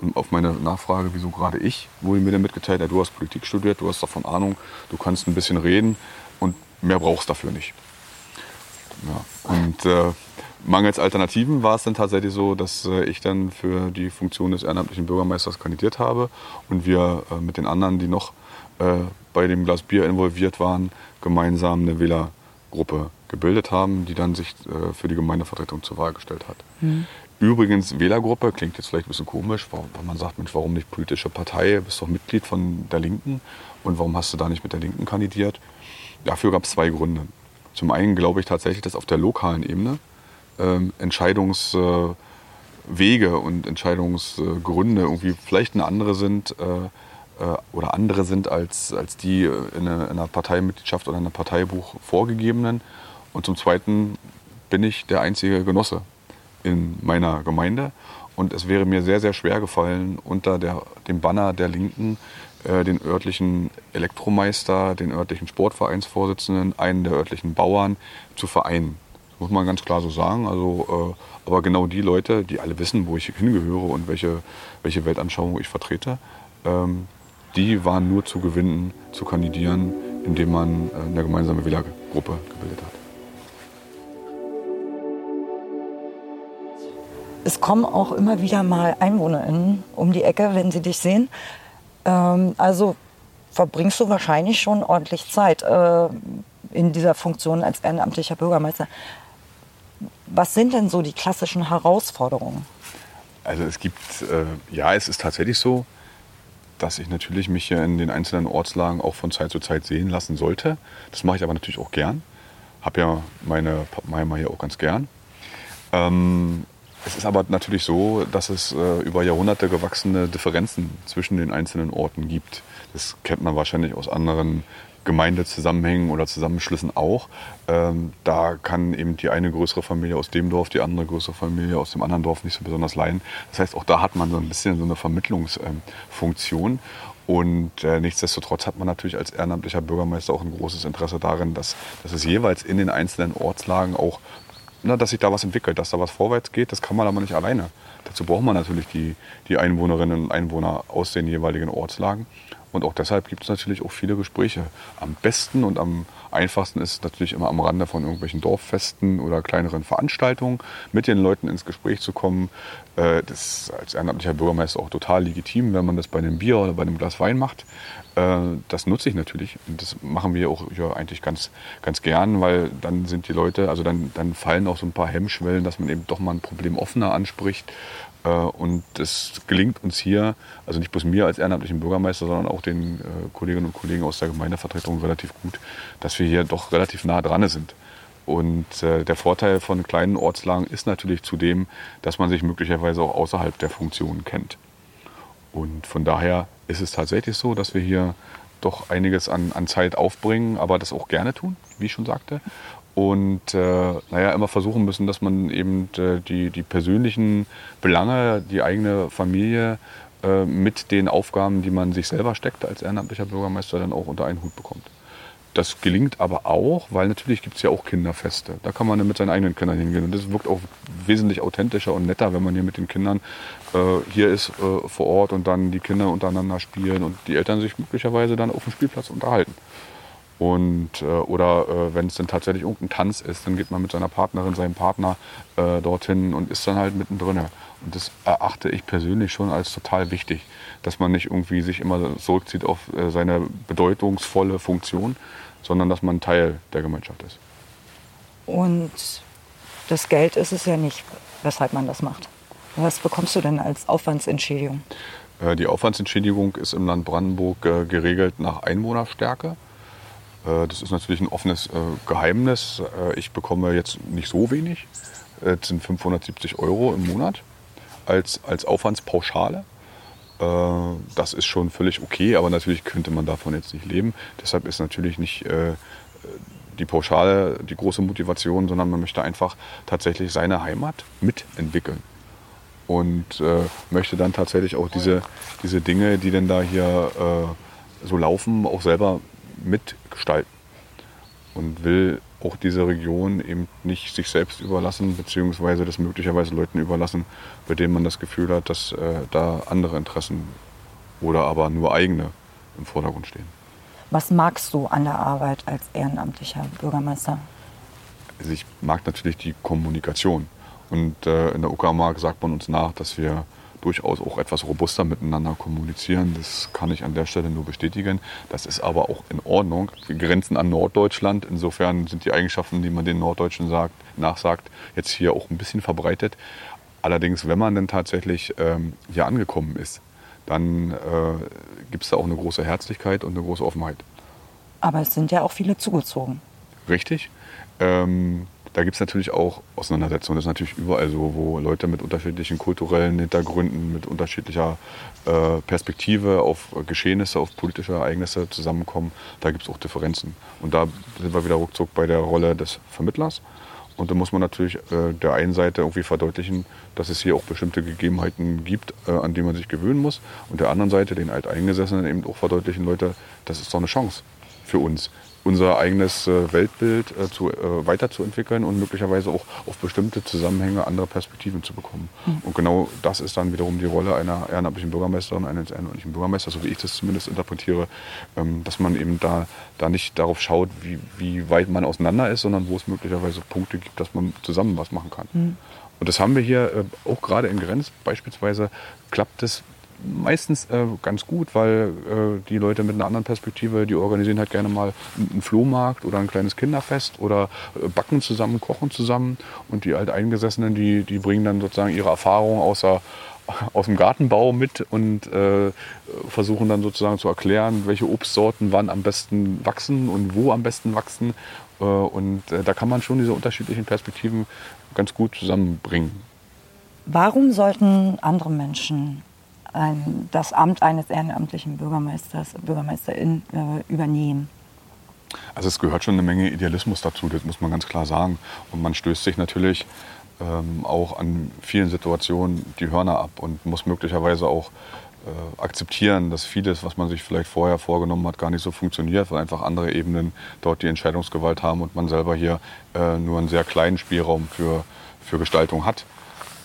Und auf meine Nachfrage, wieso gerade ich, wurde mir dann mitgeteilt, ja, du hast Politik studiert, du hast davon Ahnung, du kannst ein bisschen reden und mehr brauchst dafür nicht. Ja. Und äh, mangels Alternativen war es dann tatsächlich so, dass äh, ich dann für die Funktion des ehrenamtlichen Bürgermeisters kandidiert habe und wir äh, mit den anderen, die noch äh, bei dem Glas Bier involviert waren, gemeinsam eine Wählergruppe gebildet haben, die dann sich äh, für die Gemeindevertretung zur Wahl gestellt hat. Mhm. Übrigens, Wählergruppe klingt jetzt vielleicht ein bisschen komisch, weil man sagt, Mensch, warum nicht politische Partei? Du bist doch Mitglied von der Linken und warum hast du da nicht mit der Linken kandidiert? Dafür gab es zwei Gründe. Zum einen glaube ich tatsächlich, dass auf der lokalen Ebene ähm, Entscheidungswege äh, und Entscheidungsgründe irgendwie vielleicht eine andere sind, äh, äh, oder andere sind als, als die in, einer Parteimitgliedschaft oder in einem Parteibuch vorgegebenen. Und zum Zweiten bin ich der einzige Genosse in meiner Gemeinde. Und es wäre mir sehr, sehr schwer gefallen, unter der, dem Banner der Linken äh, den örtlichen Elektromeister, den örtlichen Sportvereinsvorsitzenden, einen der örtlichen Bauern zu vereinen. Das muss man ganz klar so sagen. Also, äh, aber genau die Leute, die alle wissen, wo ich hingehöre und welche, welche Weltanschauung ich vertrete, ähm, die waren nur zu gewinnen, zu kandidieren, indem man äh, eine gemeinsame Wählergruppe gebildet hat. Es kommen auch immer wieder mal EinwohnerInnen um die Ecke, wenn sie dich sehen. Ähm, also verbringst du wahrscheinlich schon ordentlich Zeit äh, in dieser Funktion als ehrenamtlicher Bürgermeister. Was sind denn so die klassischen Herausforderungen? Also es gibt, äh, ja, es ist tatsächlich so, dass ich natürlich mich hier in den einzelnen Ortslagen auch von Zeit zu Zeit sehen lassen sollte. Das mache ich aber natürlich auch gern. Habe ja meine Pappenheimer hier auch ganz gern. Ähm, es ist aber natürlich so, dass es äh, über Jahrhunderte gewachsene Differenzen zwischen den einzelnen Orten gibt. Das kennt man wahrscheinlich aus anderen Gemeindezusammenhängen oder Zusammenschlüssen auch. Ähm, da kann eben die eine größere Familie aus dem Dorf, die andere größere Familie aus dem anderen Dorf nicht so besonders leiden. Das heißt, auch da hat man so ein bisschen so eine Vermittlungsfunktion. Und äh, nichtsdestotrotz hat man natürlich als ehrenamtlicher Bürgermeister auch ein großes Interesse darin, dass, dass es jeweils in den einzelnen Ortslagen auch, na, dass sich da was entwickelt, dass da was vorwärts geht. Das kann man aber nicht alleine. Dazu braucht man natürlich die, die Einwohnerinnen und Einwohner aus den jeweiligen Ortslagen. Und auch deshalb gibt es natürlich auch viele Gespräche. Am besten und am einfachsten ist natürlich immer am Rande von irgendwelchen Dorffesten oder kleineren Veranstaltungen mit den Leuten ins Gespräch zu kommen. Äh, das ist als ehrenamtlicher Bürgermeister auch total legitim, wenn man das bei einem Bier oder bei einem Glas Wein macht. Äh, das nutze ich natürlich und das machen wir auch ja, eigentlich ganz, ganz gern, weil dann sind die Leute, also dann, dann fallen auch so ein paar Hemmschwellen, dass man eben doch mal ein Problem offener anspricht und es gelingt uns hier, also nicht bloß mir als ehrenamtlichen Bürgermeister, sondern auch den äh, Kolleginnen und Kollegen aus der Gemeindevertretung relativ gut, dass wir hier doch relativ nah dran sind. Und äh, der Vorteil von kleinen Ortslagen ist natürlich zudem, dass man sich möglicherweise auch außerhalb der Funktionen kennt. Und von daher ist es tatsächlich so, dass wir hier doch einiges an, an Zeit aufbringen, aber das auch gerne tun, wie ich schon sagte und äh, naja, immer versuchen müssen, dass man eben äh, die, die persönlichen Belange, die eigene Familie äh, mit den Aufgaben, die man sich selber steckt als ehrenamtlicher Bürgermeister, dann auch unter einen Hut bekommt. Das gelingt aber auch, weil natürlich gibt es ja auch Kinderfeste. Da kann man dann mit seinen eigenen Kindern hingehen. Und das wirkt auch wesentlich authentischer und netter, wenn man hier mit den Kindern äh, hier ist äh, vor Ort und dann die Kinder untereinander spielen und die Eltern sich möglicherweise dann auf dem Spielplatz unterhalten. Und, äh, oder äh, wenn es dann tatsächlich irgendein Tanz ist, dann geht man mit seiner Partnerin, seinem Partner äh, dorthin und ist dann halt mittendrin. Und das erachte ich persönlich schon als total wichtig, dass man nicht irgendwie sich immer zurückzieht auf äh, seine bedeutungsvolle Funktion, sondern dass man Teil der Gemeinschaft ist. Und das Geld ist es ja nicht, weshalb man das macht. Was bekommst du denn als Aufwandsentschädigung? Äh, die Aufwandsentschädigung ist im Land Brandenburg äh, geregelt nach Einwohnerstärke. Äh, das ist natürlich ein offenes äh, Geheimnis. Äh, ich bekomme jetzt nicht so wenig. Das sind 570 Euro im Monat als, als Aufwandspauschale. Das ist schon völlig okay, aber natürlich könnte man davon jetzt nicht leben. Deshalb ist natürlich nicht die Pauschale die große Motivation, sondern man möchte einfach tatsächlich seine Heimat mitentwickeln. Und möchte dann tatsächlich auch diese, diese Dinge, die denn da hier so laufen, auch selber mitgestalten und will auch diese Region eben nicht sich selbst überlassen, beziehungsweise das möglicherweise Leuten überlassen, bei denen man das Gefühl hat, dass äh, da andere Interessen oder aber nur eigene im Vordergrund stehen. Was magst du an der Arbeit als ehrenamtlicher Bürgermeister? Also ich mag natürlich die Kommunikation. Und äh, in der Uckermark sagt man uns nach, dass wir durchaus auch etwas robuster miteinander kommunizieren. Das kann ich an der Stelle nur bestätigen. Das ist aber auch in Ordnung. Wir grenzen an Norddeutschland. Insofern sind die Eigenschaften, die man den Norddeutschen sagt, nachsagt, jetzt hier auch ein bisschen verbreitet. Allerdings, wenn man dann tatsächlich ähm, hier angekommen ist, dann äh, gibt es da auch eine große Herzlichkeit und eine große Offenheit. Aber es sind ja auch viele zugezogen. Richtig. Ähm, da gibt es natürlich auch Auseinandersetzungen. Das ist natürlich überall so, wo Leute mit unterschiedlichen kulturellen Hintergründen, mit unterschiedlicher äh, Perspektive auf Geschehnisse, auf politische Ereignisse zusammenkommen. Da gibt es auch Differenzen. Und da sind wir wieder ruckzuck bei der Rolle des Vermittlers. Und da muss man natürlich äh, der einen Seite irgendwie verdeutlichen, dass es hier auch bestimmte Gegebenheiten gibt, äh, an die man sich gewöhnen muss. Und der anderen Seite, den Alteingesessenen, eben auch verdeutlichen, Leute, das ist doch eine Chance für uns unser eigenes äh, Weltbild äh, zu, äh, weiterzuentwickeln und möglicherweise auch auf bestimmte Zusammenhänge andere Perspektiven zu bekommen. Mhm. Und genau das ist dann wiederum die Rolle einer ehrenamtlichen Bürgermeisterin, eines ehrenamtlichen Bürgermeisters, so wie ich das zumindest interpretiere, ähm, dass man eben da, da nicht darauf schaut, wie, wie weit man auseinander ist, sondern wo es möglicherweise Punkte gibt, dass man zusammen was machen kann. Mhm. Und das haben wir hier auch gerade in Grenz beispielsweise, klappt es meistens äh, ganz gut, weil äh, die Leute mit einer anderen Perspektive, die organisieren halt gerne mal einen Flohmarkt oder ein kleines Kinderfest oder äh, backen zusammen, kochen zusammen und die Alteingesessenen, die, die bringen dann sozusagen ihre Erfahrungen außer aus dem Gartenbau mit und äh, versuchen dann sozusagen zu erklären, welche Obstsorten wann am besten wachsen und wo am besten wachsen. Äh, und äh, da kann man schon diese unterschiedlichen Perspektiven ganz gut zusammenbringen. Warum sollten andere Menschen ein, das Amt eines ehrenamtlichen Bürgermeisters, Bürgermeisterin äh, übernehmen. Also es gehört schon eine Menge Idealismus dazu, das muss man ganz klar sagen. Und man stößt sich natürlich ähm, auch an vielen Situationen die Hörner ab und muss möglicherweise auch äh, akzeptieren, dass vieles, was man sich vielleicht vorher vorgenommen hat, gar nicht so funktioniert, weil einfach andere Ebenen dort die Entscheidungsgewalt haben und man selber hier äh, nur einen sehr kleinen Spielraum für, für Gestaltung hat.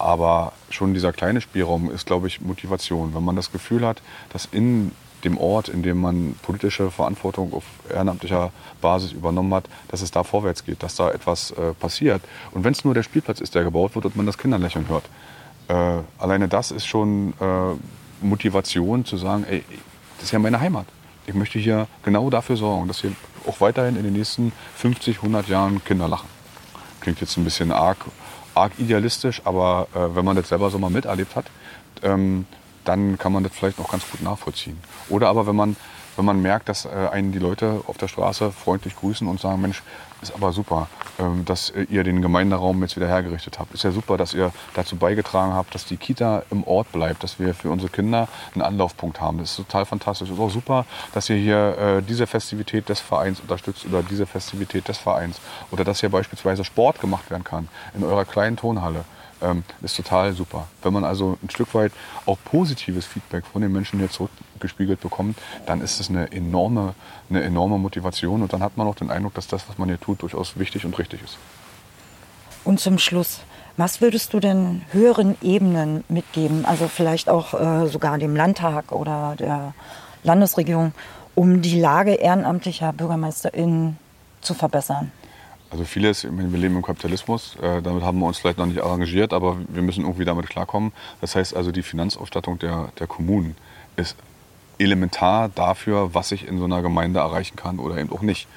Aber schon dieser kleine Spielraum ist, glaube ich, Motivation. Wenn man das Gefühl hat, dass in dem Ort, in dem man politische Verantwortung auf ehrenamtlicher Basis übernommen hat, dass es da vorwärts geht, dass da etwas äh, passiert. Und wenn es nur der Spielplatz ist, der gebaut wird und man das Kinderlächeln hört. Äh, alleine das ist schon äh, Motivation zu sagen, ey, das ist ja meine Heimat. Ich möchte hier genau dafür sorgen, dass hier auch weiterhin in den nächsten 50, 100 Jahren Kinder lachen. Klingt jetzt ein bisschen arg, arg idealistisch, aber äh, wenn man das selber so mal miterlebt hat, ähm, dann kann man das vielleicht noch ganz gut nachvollziehen. Oder aber wenn man, wenn man merkt, dass äh, einen die Leute auf der Straße freundlich grüßen und sagen, Mensch, ist aber super, dass ihr den Gemeinderaum jetzt wieder hergerichtet habt. Ist ja super, dass ihr dazu beigetragen habt, dass die Kita im Ort bleibt, dass wir für unsere Kinder einen Anlaufpunkt haben. Das ist total fantastisch. Es ist auch super, dass ihr hier äh, diese Festivität des Vereins unterstützt oder diese Festivität des Vereins. Oder dass hier beispielsweise Sport gemacht werden kann in eurer kleinen Tonhalle ähm, ist total super. Wenn man also ein Stück weit auch positives Feedback von den Menschen hier zurückgespiegelt bekommt, dann ist es eine enorme, eine enorme Motivation und dann hat man auch den Eindruck, dass das, was man hier tut, durchaus wichtig und richtig ist. Und zum Schluss, was würdest du denn höheren Ebenen mitgeben, also vielleicht auch äh, sogar dem Landtag oder der Landesregierung, um die Lage ehrenamtlicher BürgermeisterInnen zu verbessern? Also vieles, wir leben im Kapitalismus, äh, damit haben wir uns vielleicht noch nicht arrangiert, aber wir müssen irgendwie damit klarkommen. Das heißt also, die Finanzausstattung der, der Kommunen ist elementar dafür, was ich in so einer Gemeinde erreichen kann oder eben auch nicht.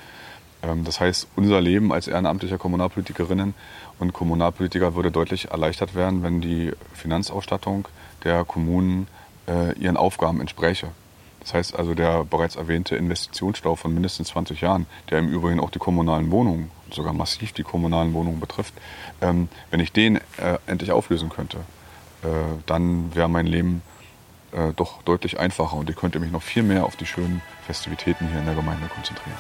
Ähm, das heißt, unser Leben als ehrenamtliche Kommunalpolitikerinnen und Kommunalpolitiker würde deutlich erleichtert werden, wenn die Finanzausstattung der Kommunen äh, ihren Aufgaben entspräche. Das heißt also, der bereits erwähnte Investitionsstau von mindestens 20 Jahren, der im Übrigen auch die kommunalen Wohnungen, sogar massiv die kommunalen Wohnungen betrifft, ähm, wenn ich den äh, endlich auflösen könnte, äh, dann wäre mein Leben äh, doch deutlich einfacher und ich könnte mich noch viel mehr auf die schönen Festivitäten hier in der Gemeinde konzentrieren.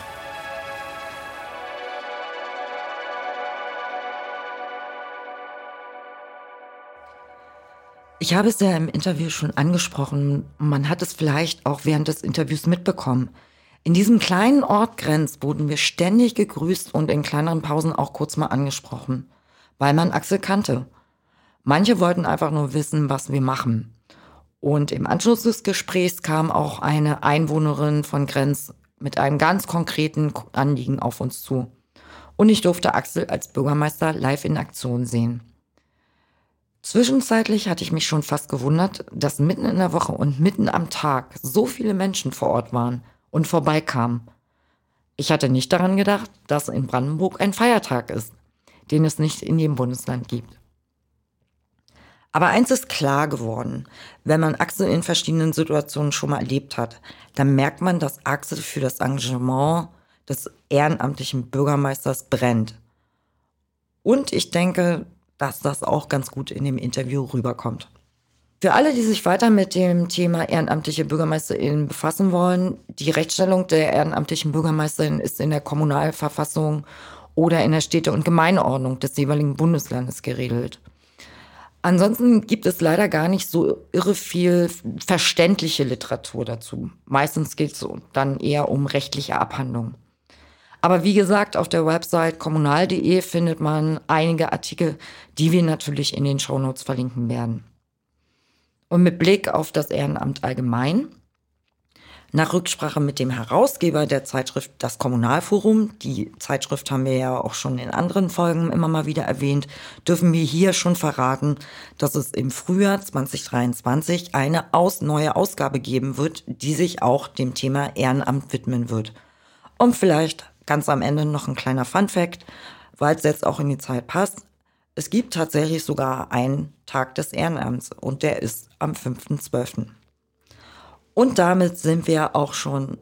Ich habe es ja im Interview schon angesprochen. Man hat es vielleicht auch während des Interviews mitbekommen. In diesem kleinen Ort Grenz wurden wir ständig gegrüßt und in kleineren Pausen auch kurz mal angesprochen, weil man Axel kannte. Manche wollten einfach nur wissen, was wir machen. Und im Anschluss des Gesprächs kam auch eine Einwohnerin von Grenz mit einem ganz konkreten Anliegen auf uns zu. Und ich durfte Axel als Bürgermeister live in Aktion sehen. Zwischenzeitlich hatte ich mich schon fast gewundert, dass mitten in der Woche und mitten am Tag so viele Menschen vor Ort waren und vorbeikamen. Ich hatte nicht daran gedacht, dass in Brandenburg ein Feiertag ist, den es nicht in jedem Bundesland gibt. Aber eins ist klar geworden, wenn man Axel in verschiedenen Situationen schon mal erlebt hat, dann merkt man, dass Axel für das Engagement des ehrenamtlichen Bürgermeisters brennt. Und ich denke, dass das auch ganz gut in dem Interview rüberkommt. Für alle, die sich weiter mit dem Thema ehrenamtliche BürgermeisterInnen befassen wollen, die Rechtsstellung der ehrenamtlichen BürgermeisterInnen ist in der Kommunalverfassung oder in der Städte- und Gemeindeordnung des jeweiligen Bundeslandes geregelt. Ansonsten gibt es leider gar nicht so irre viel verständliche Literatur dazu. Meistens geht es dann eher um rechtliche Abhandlungen. Aber wie gesagt, auf der Website kommunal.de findet man einige Artikel, die wir natürlich in den Shownotes verlinken werden. Und mit Blick auf das Ehrenamt allgemein, nach Rücksprache mit dem Herausgeber der Zeitschrift Das Kommunalforum, die Zeitschrift haben wir ja auch schon in anderen Folgen immer mal wieder erwähnt, dürfen wir hier schon verraten, dass es im Frühjahr 2023 eine aus neue Ausgabe geben wird, die sich auch dem Thema Ehrenamt widmen wird. Und vielleicht Ganz am Ende noch ein kleiner Fun fact, weil es jetzt auch in die Zeit passt. Es gibt tatsächlich sogar einen Tag des Ehrenamts und der ist am 5.12. Und damit sind wir auch schon,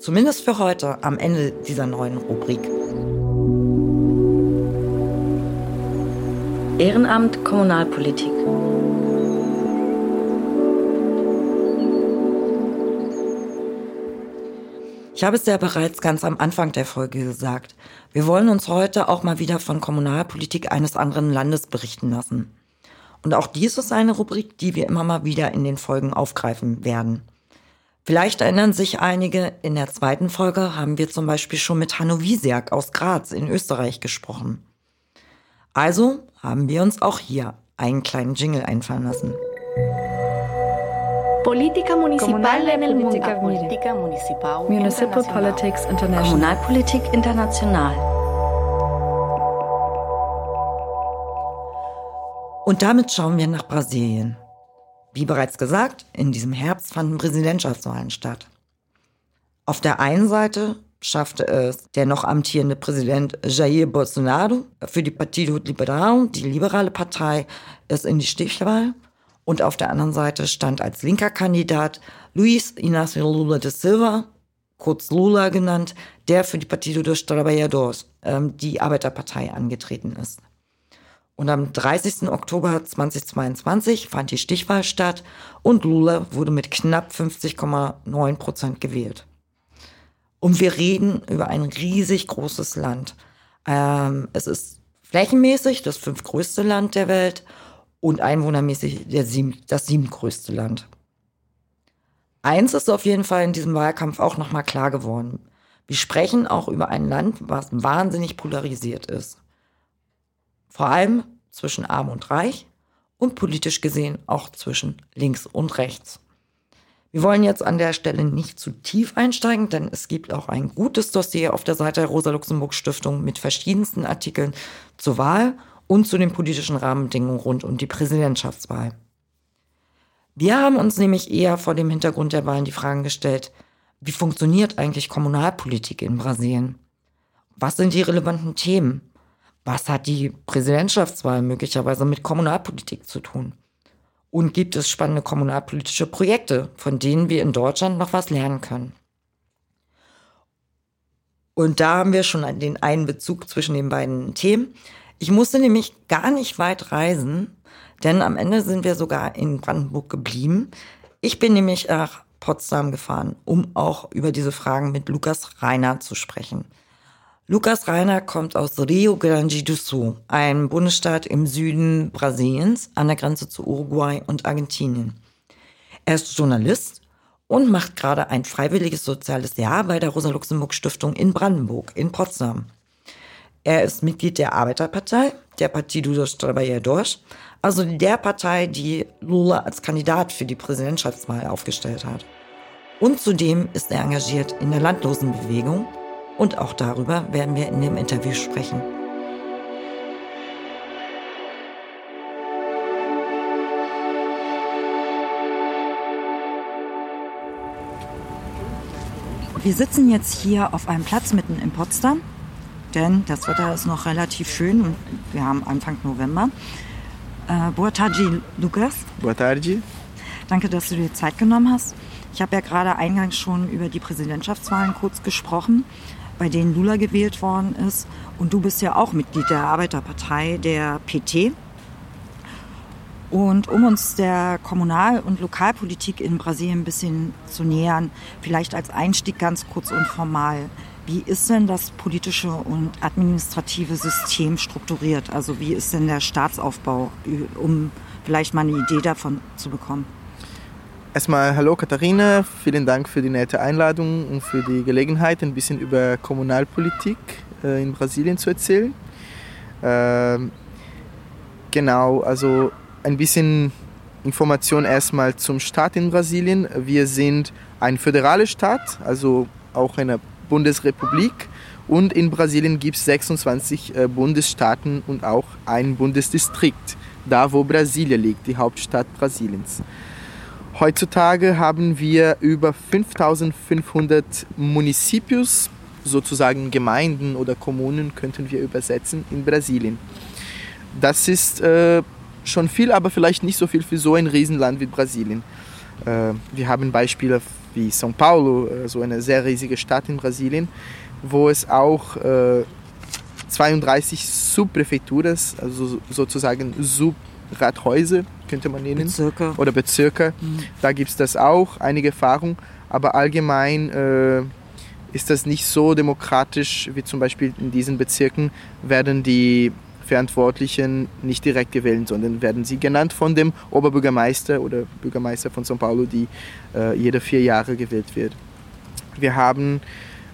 zumindest für heute, am Ende dieser neuen Rubrik. Ehrenamt Kommunalpolitik. Ich habe es ja bereits ganz am Anfang der Folge gesagt. Wir wollen uns heute auch mal wieder von Kommunalpolitik eines anderen Landes berichten lassen. Und auch dies ist eine Rubrik, die wir immer mal wieder in den Folgen aufgreifen werden. Vielleicht erinnern sich einige, in der zweiten Folge haben wir zum Beispiel schon mit Hanno Wiesiak aus Graz in Österreich gesprochen. Also haben wir uns auch hier einen kleinen Jingle einfallen lassen. Política municipal en el mundo. Política municipal. Municipal Politics International. Kommunalpolitik international. Und damit schauen wir nach Brasilien. Wie bereits gesagt, in diesem Herbst fanden Präsidentschaftswahlen statt. Auf der einen Seite schaffte es der noch amtierende Präsident Jair Bolsonaro für die Partido Liberal, die liberale Partei, es in die Stichwahl. Und auf der anderen Seite stand als linker Kandidat Luis Inácio Lula de Silva, kurz Lula genannt, der für die Partido dos Trabalhadores, ähm, die Arbeiterpartei, angetreten ist. Und am 30. Oktober 2022 fand die Stichwahl statt und Lula wurde mit knapp 50,9 Prozent gewählt. Und wir reden über ein riesig großes Land. Ähm, es ist flächenmäßig das fünftgrößte Land der Welt und einwohnermäßig sieben, das siebtgrößte Land. Eins ist auf jeden Fall in diesem Wahlkampf auch nochmal klar geworden. Wir sprechen auch über ein Land, was wahnsinnig polarisiert ist. Vor allem zwischen Arm und Reich und politisch gesehen auch zwischen links und rechts. Wir wollen jetzt an der Stelle nicht zu tief einsteigen, denn es gibt auch ein gutes Dossier auf der Seite der Rosa-Luxemburg-Stiftung mit verschiedensten Artikeln zur Wahl und zu den politischen Rahmenbedingungen rund um die Präsidentschaftswahl. Wir haben uns nämlich eher vor dem Hintergrund der Wahlen die Fragen gestellt, wie funktioniert eigentlich Kommunalpolitik in Brasilien? Was sind die relevanten Themen? Was hat die Präsidentschaftswahl möglicherweise mit Kommunalpolitik zu tun? Und gibt es spannende kommunalpolitische Projekte, von denen wir in Deutschland noch was lernen können? Und da haben wir schon den einen Bezug zwischen den beiden Themen. Ich musste nämlich gar nicht weit reisen, denn am Ende sind wir sogar in Brandenburg geblieben. Ich bin nämlich nach Potsdam gefahren, um auch über diese Fragen mit Lukas Reiner zu sprechen. Lukas Reiner kommt aus Rio Grande do Sul, einem Bundesstaat im Süden Brasiliens an der Grenze zu Uruguay und Argentinien. Er ist Journalist und macht gerade ein freiwilliges soziales Jahr bei der Rosa-Luxemburg-Stiftung in Brandenburg, in Potsdam. Er ist Mitglied der Arbeiterpartei, der Partido dos Trabalhadores, also der Partei, die Lula als Kandidat für die Präsidentschaftswahl aufgestellt hat. Und zudem ist er engagiert in der Landlosenbewegung und auch darüber werden wir in dem Interview sprechen. Wir sitzen jetzt hier auf einem Platz mitten in Potsdam, denn das Wetter ist noch relativ schön und wir haben Anfang November. Äh, boa tarde, Lukas. Boa tarde. Danke, dass du dir Zeit genommen hast. Ich habe ja gerade eingangs schon über die Präsidentschaftswahlen kurz gesprochen bei denen Lula gewählt worden ist. Und du bist ja auch Mitglied der Arbeiterpartei, der PT. Und um uns der Kommunal- und Lokalpolitik in Brasilien ein bisschen zu nähern, vielleicht als Einstieg ganz kurz und formal. Wie ist denn das politische und administrative System strukturiert? Also wie ist denn der Staatsaufbau, um vielleicht mal eine Idee davon zu bekommen? Erstmal hallo Katharina, vielen Dank für die nette Einladung und für die Gelegenheit, ein bisschen über Kommunalpolitik äh, in Brasilien zu erzählen. Ähm, genau, also ein bisschen Information erstmal zum Staat in Brasilien. Wir sind ein föderaler Staat, also auch eine Bundesrepublik. Und in Brasilien gibt es 26 äh, Bundesstaaten und auch ein Bundesdistrikt, da wo Brasilia liegt, die Hauptstadt Brasiliens. Heutzutage haben wir über 5500 Municipios, sozusagen Gemeinden oder Kommunen könnten wir übersetzen, in Brasilien. Das ist äh, schon viel, aber vielleicht nicht so viel für so ein Riesenland wie Brasilien. Äh, wir haben Beispiele wie São Paulo, äh, so eine sehr riesige Stadt in Brasilien, wo es auch 32 äh, Subpräfekturas, also sozusagen Subrathäuser könnte man nennen. Bezirke. Oder Bezirke. Mhm. Da gibt es das auch, einige Erfahrung. Aber allgemein äh, ist das nicht so demokratisch wie zum Beispiel in diesen Bezirken werden die Verantwortlichen nicht direkt gewählt, sondern werden sie genannt von dem Oberbürgermeister oder Bürgermeister von São Paulo, die äh, jede vier Jahre gewählt wird. Wir haben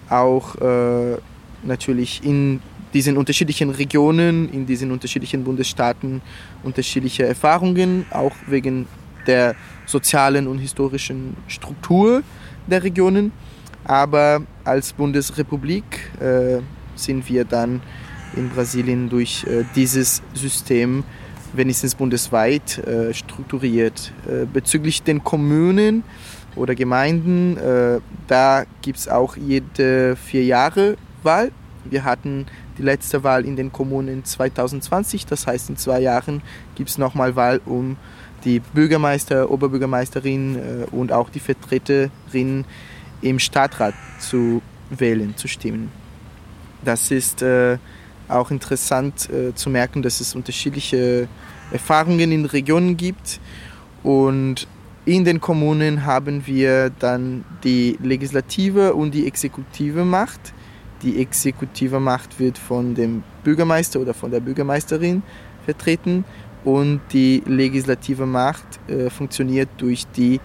auch äh, natürlich in diesen unterschiedlichen Regionen, in diesen unterschiedlichen Bundesstaaten unterschiedliche Erfahrungen, auch wegen der sozialen und historischen Struktur der Regionen. Aber als Bundesrepublik äh, sind wir dann in Brasilien durch äh, dieses System wenigstens bundesweit äh, strukturiert. Äh, bezüglich den Kommunen oder Gemeinden, da gibt es auch jede vier Jahre Wahl. Wir hatten die letzte Wahl in den Kommunen 2020, das heißt in zwei Jahren gibt es nochmal Wahl, um die Bürgermeister, Oberbürgermeisterin und auch die Vertreterin im Stadtrat zu wählen, zu stimmen. Das ist auch interessant äh, zu merken, dass es unterschiedliche Erfahrungen in Regionen gibt. Und in den Kommunen haben wir dann die legislative und die exekutive Macht. Die exekutive Macht wird von dem Bürgermeister oder von der Bürgermeisterin vertreten und die legislative Macht äh, funktioniert durch die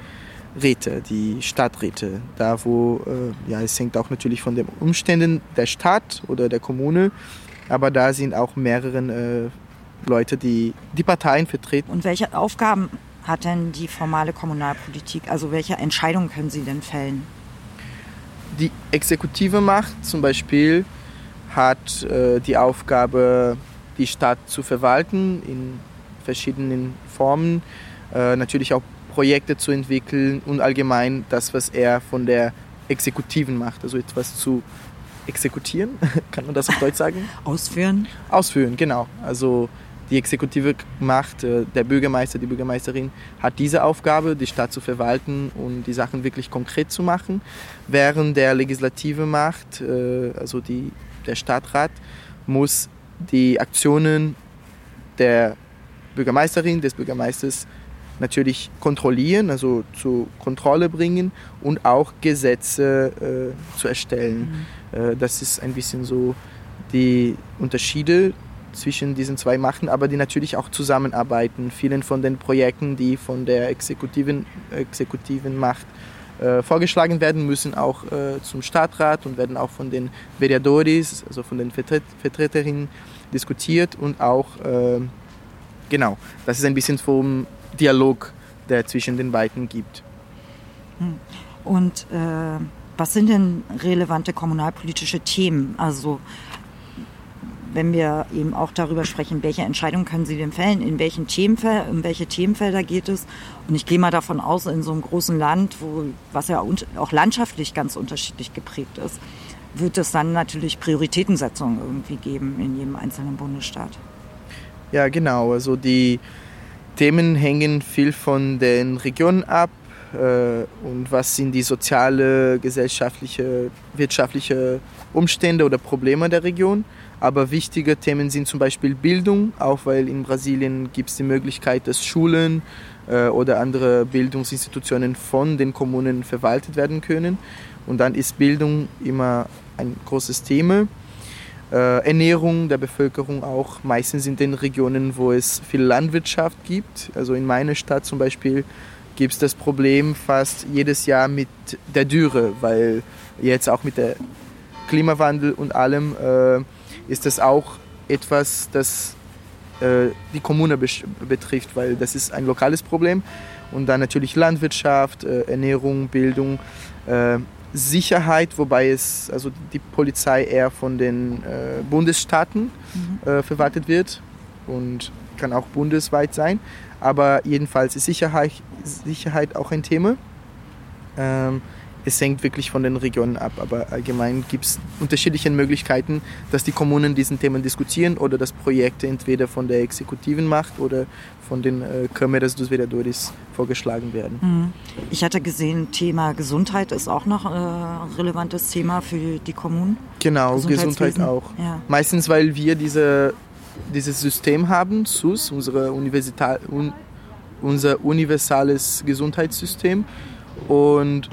Räte, die Stadträte. Da wo, äh, ja, es hängt auch natürlich von den Umständen der Stadt oder der Kommune, aber da sind auch mehrere äh, Leute, die die Parteien vertreten. Und welche Aufgaben hat denn die formale Kommunalpolitik? Also welche Entscheidungen können Sie denn fällen? Die exekutive Macht zum Beispiel hat äh, die Aufgabe, die Stadt zu verwalten in verschiedenen Formen, äh, natürlich auch Projekte zu entwickeln und allgemein das, was er von der Exekutiven macht, also etwas zu exekutieren, kann man das auf Deutsch sagen? Ausführen? Ausführen, genau. Also die exekutive Macht, äh, der Bürgermeister, die Bürgermeisterin hat diese Aufgabe, die Stadt zu verwalten und die Sachen wirklich konkret zu machen, während der legislative Macht, äh, also die, der Stadtrat, muss die Aktionen der Bürgermeisterin, des Bürgermeisters natürlich kontrollieren, also zur Kontrolle bringen und auch Gesetze äh, zu erstellen. Mhm. Äh, das ist ein bisschen so die Unterschiede zwischen diesen zwei Machten, aber die natürlich auch zusammenarbeiten. Vielen von den Projekten, die von der exekutiven, exekutiven Macht äh, vorgeschlagen werden, müssen auch äh, zum Stadtrat und werden auch von den Vereadores, also von den Vertret Vertreterinnen diskutiert und auch, äh, genau, das ist ein bisschen vom Dialog, der zwischen den beiden gibt. Hm. Und äh, was sind denn relevante kommunalpolitische Themen? Also wenn wir eben auch darüber sprechen, welche Entscheidungen können Sie denn fällen, in welchen Themenfelder, um welche Themenfelder geht es. Und ich gehe mal davon aus, in so einem großen Land, wo, was ja auch landschaftlich ganz unterschiedlich geprägt ist, wird es dann natürlich Prioritätensetzungen irgendwie geben in jedem einzelnen Bundesstaat. Ja, genau. Also die Themen hängen viel von den Regionen ab und was sind die soziale, gesellschaftliche, wirtschaftliche Umstände oder Probleme der Region. Aber wichtige Themen sind zum Beispiel Bildung, auch weil in Brasilien gibt es die Möglichkeit, dass Schulen äh, oder andere Bildungsinstitutionen von den Kommunen verwaltet werden können. Und dann ist Bildung immer ein großes Thema äh, Ernährung der Bevölkerung auch meistens in den Regionen, wo es viel Landwirtschaft gibt. Also in meiner Stadt zum Beispiel gibt es das Problem fast jedes Jahr mit der Dürre, weil jetzt auch mit der Klimawandel und allem äh, ist das auch etwas, das äh, die Kommune betrifft, weil das ist ein lokales Problem. Und dann natürlich Landwirtschaft, äh, Ernährung, Bildung. Äh, Sicherheit, wobei es also die Polizei eher von den äh, Bundesstaaten mhm. äh, verwaltet wird und kann auch bundesweit sein. Aber jedenfalls ist Sicherheit, Sicherheit auch ein Thema. Ähm, es hängt wirklich von den Regionen ab, aber allgemein gibt es unterschiedliche Möglichkeiten, dass die Kommunen diesen Themen diskutieren oder dass Projekte entweder von der exekutiven Macht oder von den äh, Câmeras dos Vereadores vorgeschlagen werden. Mhm. Ich hatte gesehen, Thema Gesundheit ist auch noch ein äh, relevantes Thema für die Kommunen. Genau, Gesundheit auch. Ja. Meistens, weil wir diese, dieses System haben, SUS, unsere Universität, un, unser universales Gesundheitssystem. Und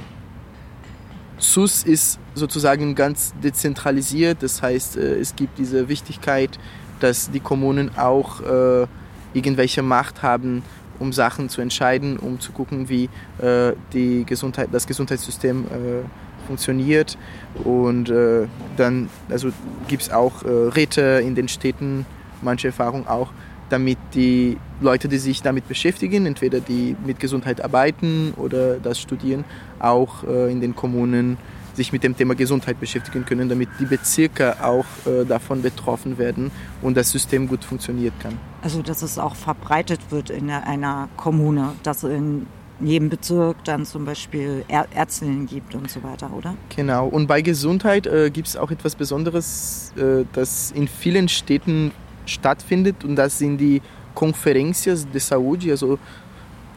SUS ist sozusagen ganz dezentralisiert, das heißt, äh, es gibt diese Wichtigkeit, dass die Kommunen auch äh, irgendwelche Macht haben, um Sachen zu entscheiden, um zu gucken, wie äh, die Gesundheit, das Gesundheitssystem äh, funktioniert. Und äh, dann also gibt es auch äh, Räte in den Städten, manche Erfahrung auch, damit die Leute, die sich damit beschäftigen, entweder die mit Gesundheit arbeiten oder das studieren, auch äh, in den Kommunen sich mit dem Thema Gesundheit beschäftigen können, damit die Bezirke auch äh, davon betroffen werden und das System gut funktionieren kann. Also dass es auch verbreitet wird in einer Kommune, dass in jedem Bezirk dann zum Beispiel Ärztinnen gibt und so weiter, oder? Genau. Und bei Gesundheit äh, gibt es auch etwas Besonderes, äh, das in vielen Städten stattfindet und das sind die Conferências de Saúde, also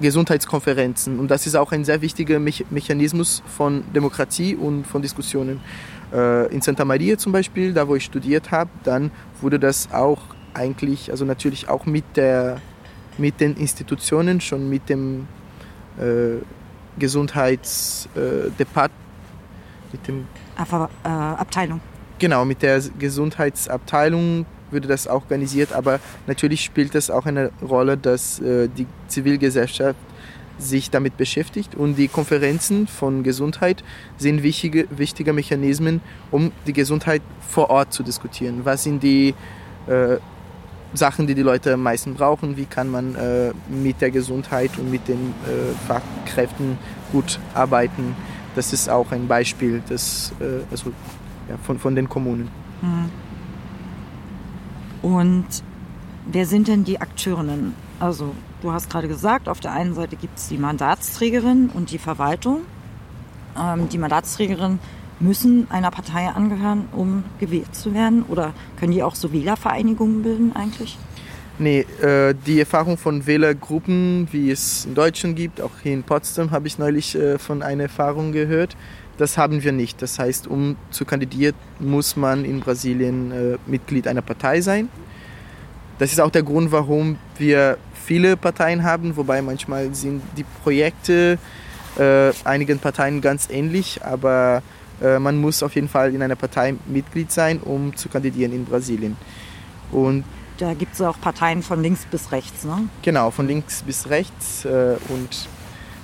Gesundheitskonferenzen. Und das ist auch ein sehr wichtiger Me Mechanismus von Demokratie und von Diskussionen. Äh, in Santa Maria zum Beispiel, da wo ich studiert habe, dann wurde das auch eigentlich, also natürlich auch mit, der, mit den Institutionen, schon mit dem äh, Gesundheitsdepart, äh, mit dem Aber, äh, Abteilung. Genau, mit der Gesundheitsabteilung würde das organisiert, aber natürlich spielt das auch eine Rolle, dass äh, die Zivilgesellschaft sich damit beschäftigt und die Konferenzen von Gesundheit sind wichtige, wichtige Mechanismen, um die Gesundheit vor Ort zu diskutieren. Was sind die äh, Sachen, die die Leute am meisten brauchen? Wie kann man äh, mit der Gesundheit und mit den äh, Fachkräften gut arbeiten? Das ist auch ein Beispiel des, äh, also, ja, von, von den Kommunen. Mhm. Und wer sind denn die Akteurinnen? Also du hast gerade gesagt, auf der einen Seite gibt es die Mandatsträgerin und die Verwaltung. Ähm, die Mandatsträgerin müssen einer Partei angehören, um gewählt zu werden? Oder können die auch so Wählervereinigungen bilden eigentlich? Nee, äh, die Erfahrung von Wählergruppen, wie es in Deutschland gibt, auch hier in Potsdam habe ich neulich äh, von einer Erfahrung gehört. Das haben wir nicht. Das heißt, um zu kandidieren, muss man in Brasilien äh, Mitglied einer Partei sein. Das ist auch der Grund, warum wir viele Parteien haben, wobei manchmal sind die Projekte äh, einigen Parteien ganz ähnlich, aber äh, man muss auf jeden Fall in einer Partei Mitglied sein, um zu kandidieren in Brasilien. Und da gibt es auch Parteien von links bis rechts, ne? Genau, von links bis rechts. Äh, und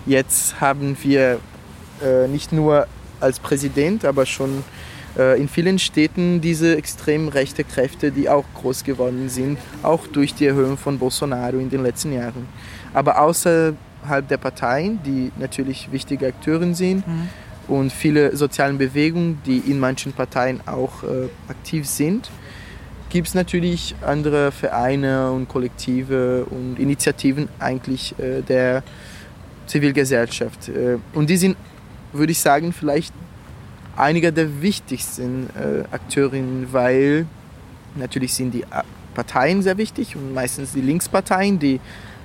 jetzt haben wir äh, nicht nur als Präsident, aber schon äh, in vielen Städten diese extrem rechte Kräfte, die auch groß geworden sind, auch durch die Erhöhung von Bolsonaro in den letzten Jahren. Aber außerhalb der Parteien, die natürlich wichtige Akteure sind, mhm und viele soziale Bewegungen, die in manchen Parteien auch äh, aktiv sind, gibt es natürlich andere Vereine und Kollektive und Initiativen eigentlich äh, der Zivilgesellschaft. Äh, und die sind, würde ich sagen, vielleicht einige der wichtigsten äh, Akteurinnen, weil natürlich sind die äh, Parteien sehr wichtig und meistens die Linksparteien, die,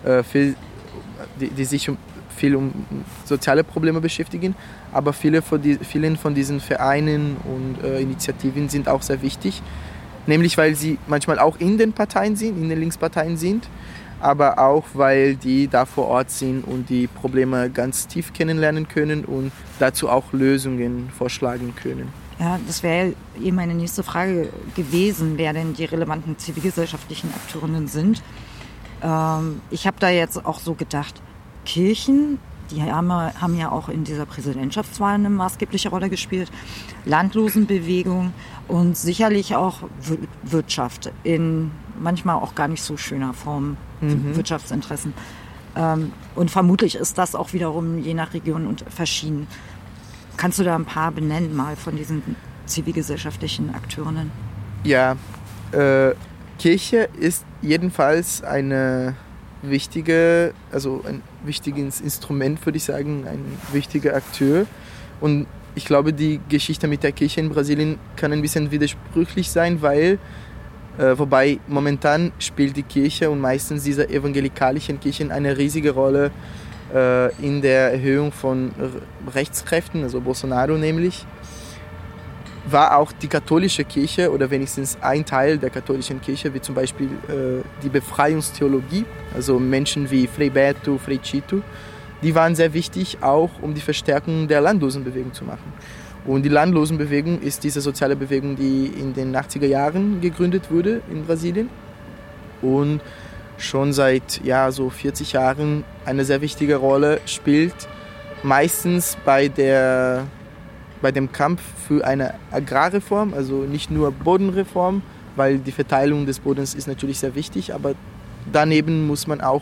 äh, viel, die, die sich um viel um soziale Probleme beschäftigen, aber viele von, die, vielen von diesen Vereinen und äh, Initiativen sind auch sehr wichtig, nämlich weil sie manchmal auch in den Parteien sind, in den Linksparteien sind, aber auch weil die da vor Ort sind und die Probleme ganz tief kennenlernen können und dazu auch Lösungen vorschlagen können. Ja, das wäre eben meine nächste Frage gewesen, wer denn die relevanten zivilgesellschaftlichen Akteurinnen sind. Ähm, ich habe da jetzt auch so gedacht, Kirchen, die haben, haben ja auch in dieser Präsidentschaftswahl eine maßgebliche Rolle gespielt, Landlosenbewegung und sicherlich auch Wirtschaft in manchmal auch gar nicht so schöner Form, mhm. Wirtschaftsinteressen. Ähm, und vermutlich ist das auch wiederum je nach Region und verschieden. Kannst du da ein paar benennen mal von diesen zivilgesellschaftlichen Akteurinnen? Ja, äh, Kirche ist jedenfalls eine wichtige, also ein wichtiges Instrument, würde ich sagen, ein wichtiger Akteur. Und ich glaube, die Geschichte mit der Kirche in Brasilien kann ein bisschen widersprüchlich sein, weil, wobei momentan spielt die Kirche und meistens diese evangelikalischen Kirchen eine riesige Rolle äh, in der Erhöhung von Rechtskräften, also Bolsonaro nämlich war auch die katholische Kirche oder wenigstens ein Teil der katholischen Kirche, wie zum Beispiel äh, die Befreiungstheologie, also Menschen wie Frei Beto, Frei Chito, die waren sehr wichtig, auch um die Verstärkung der Landlosenbewegung zu machen. Und die Landlosenbewegung ist diese soziale Bewegung, die in den 80er Jahren gegründet wurde in Brasilien und schon seit ja, so 40 Jahren eine sehr wichtige Rolle spielt, meistens bei der bei dem Kampf für eine Agrarreform, also nicht nur Bodenreform, weil die Verteilung des Bodens ist natürlich sehr wichtig, aber daneben muss man auch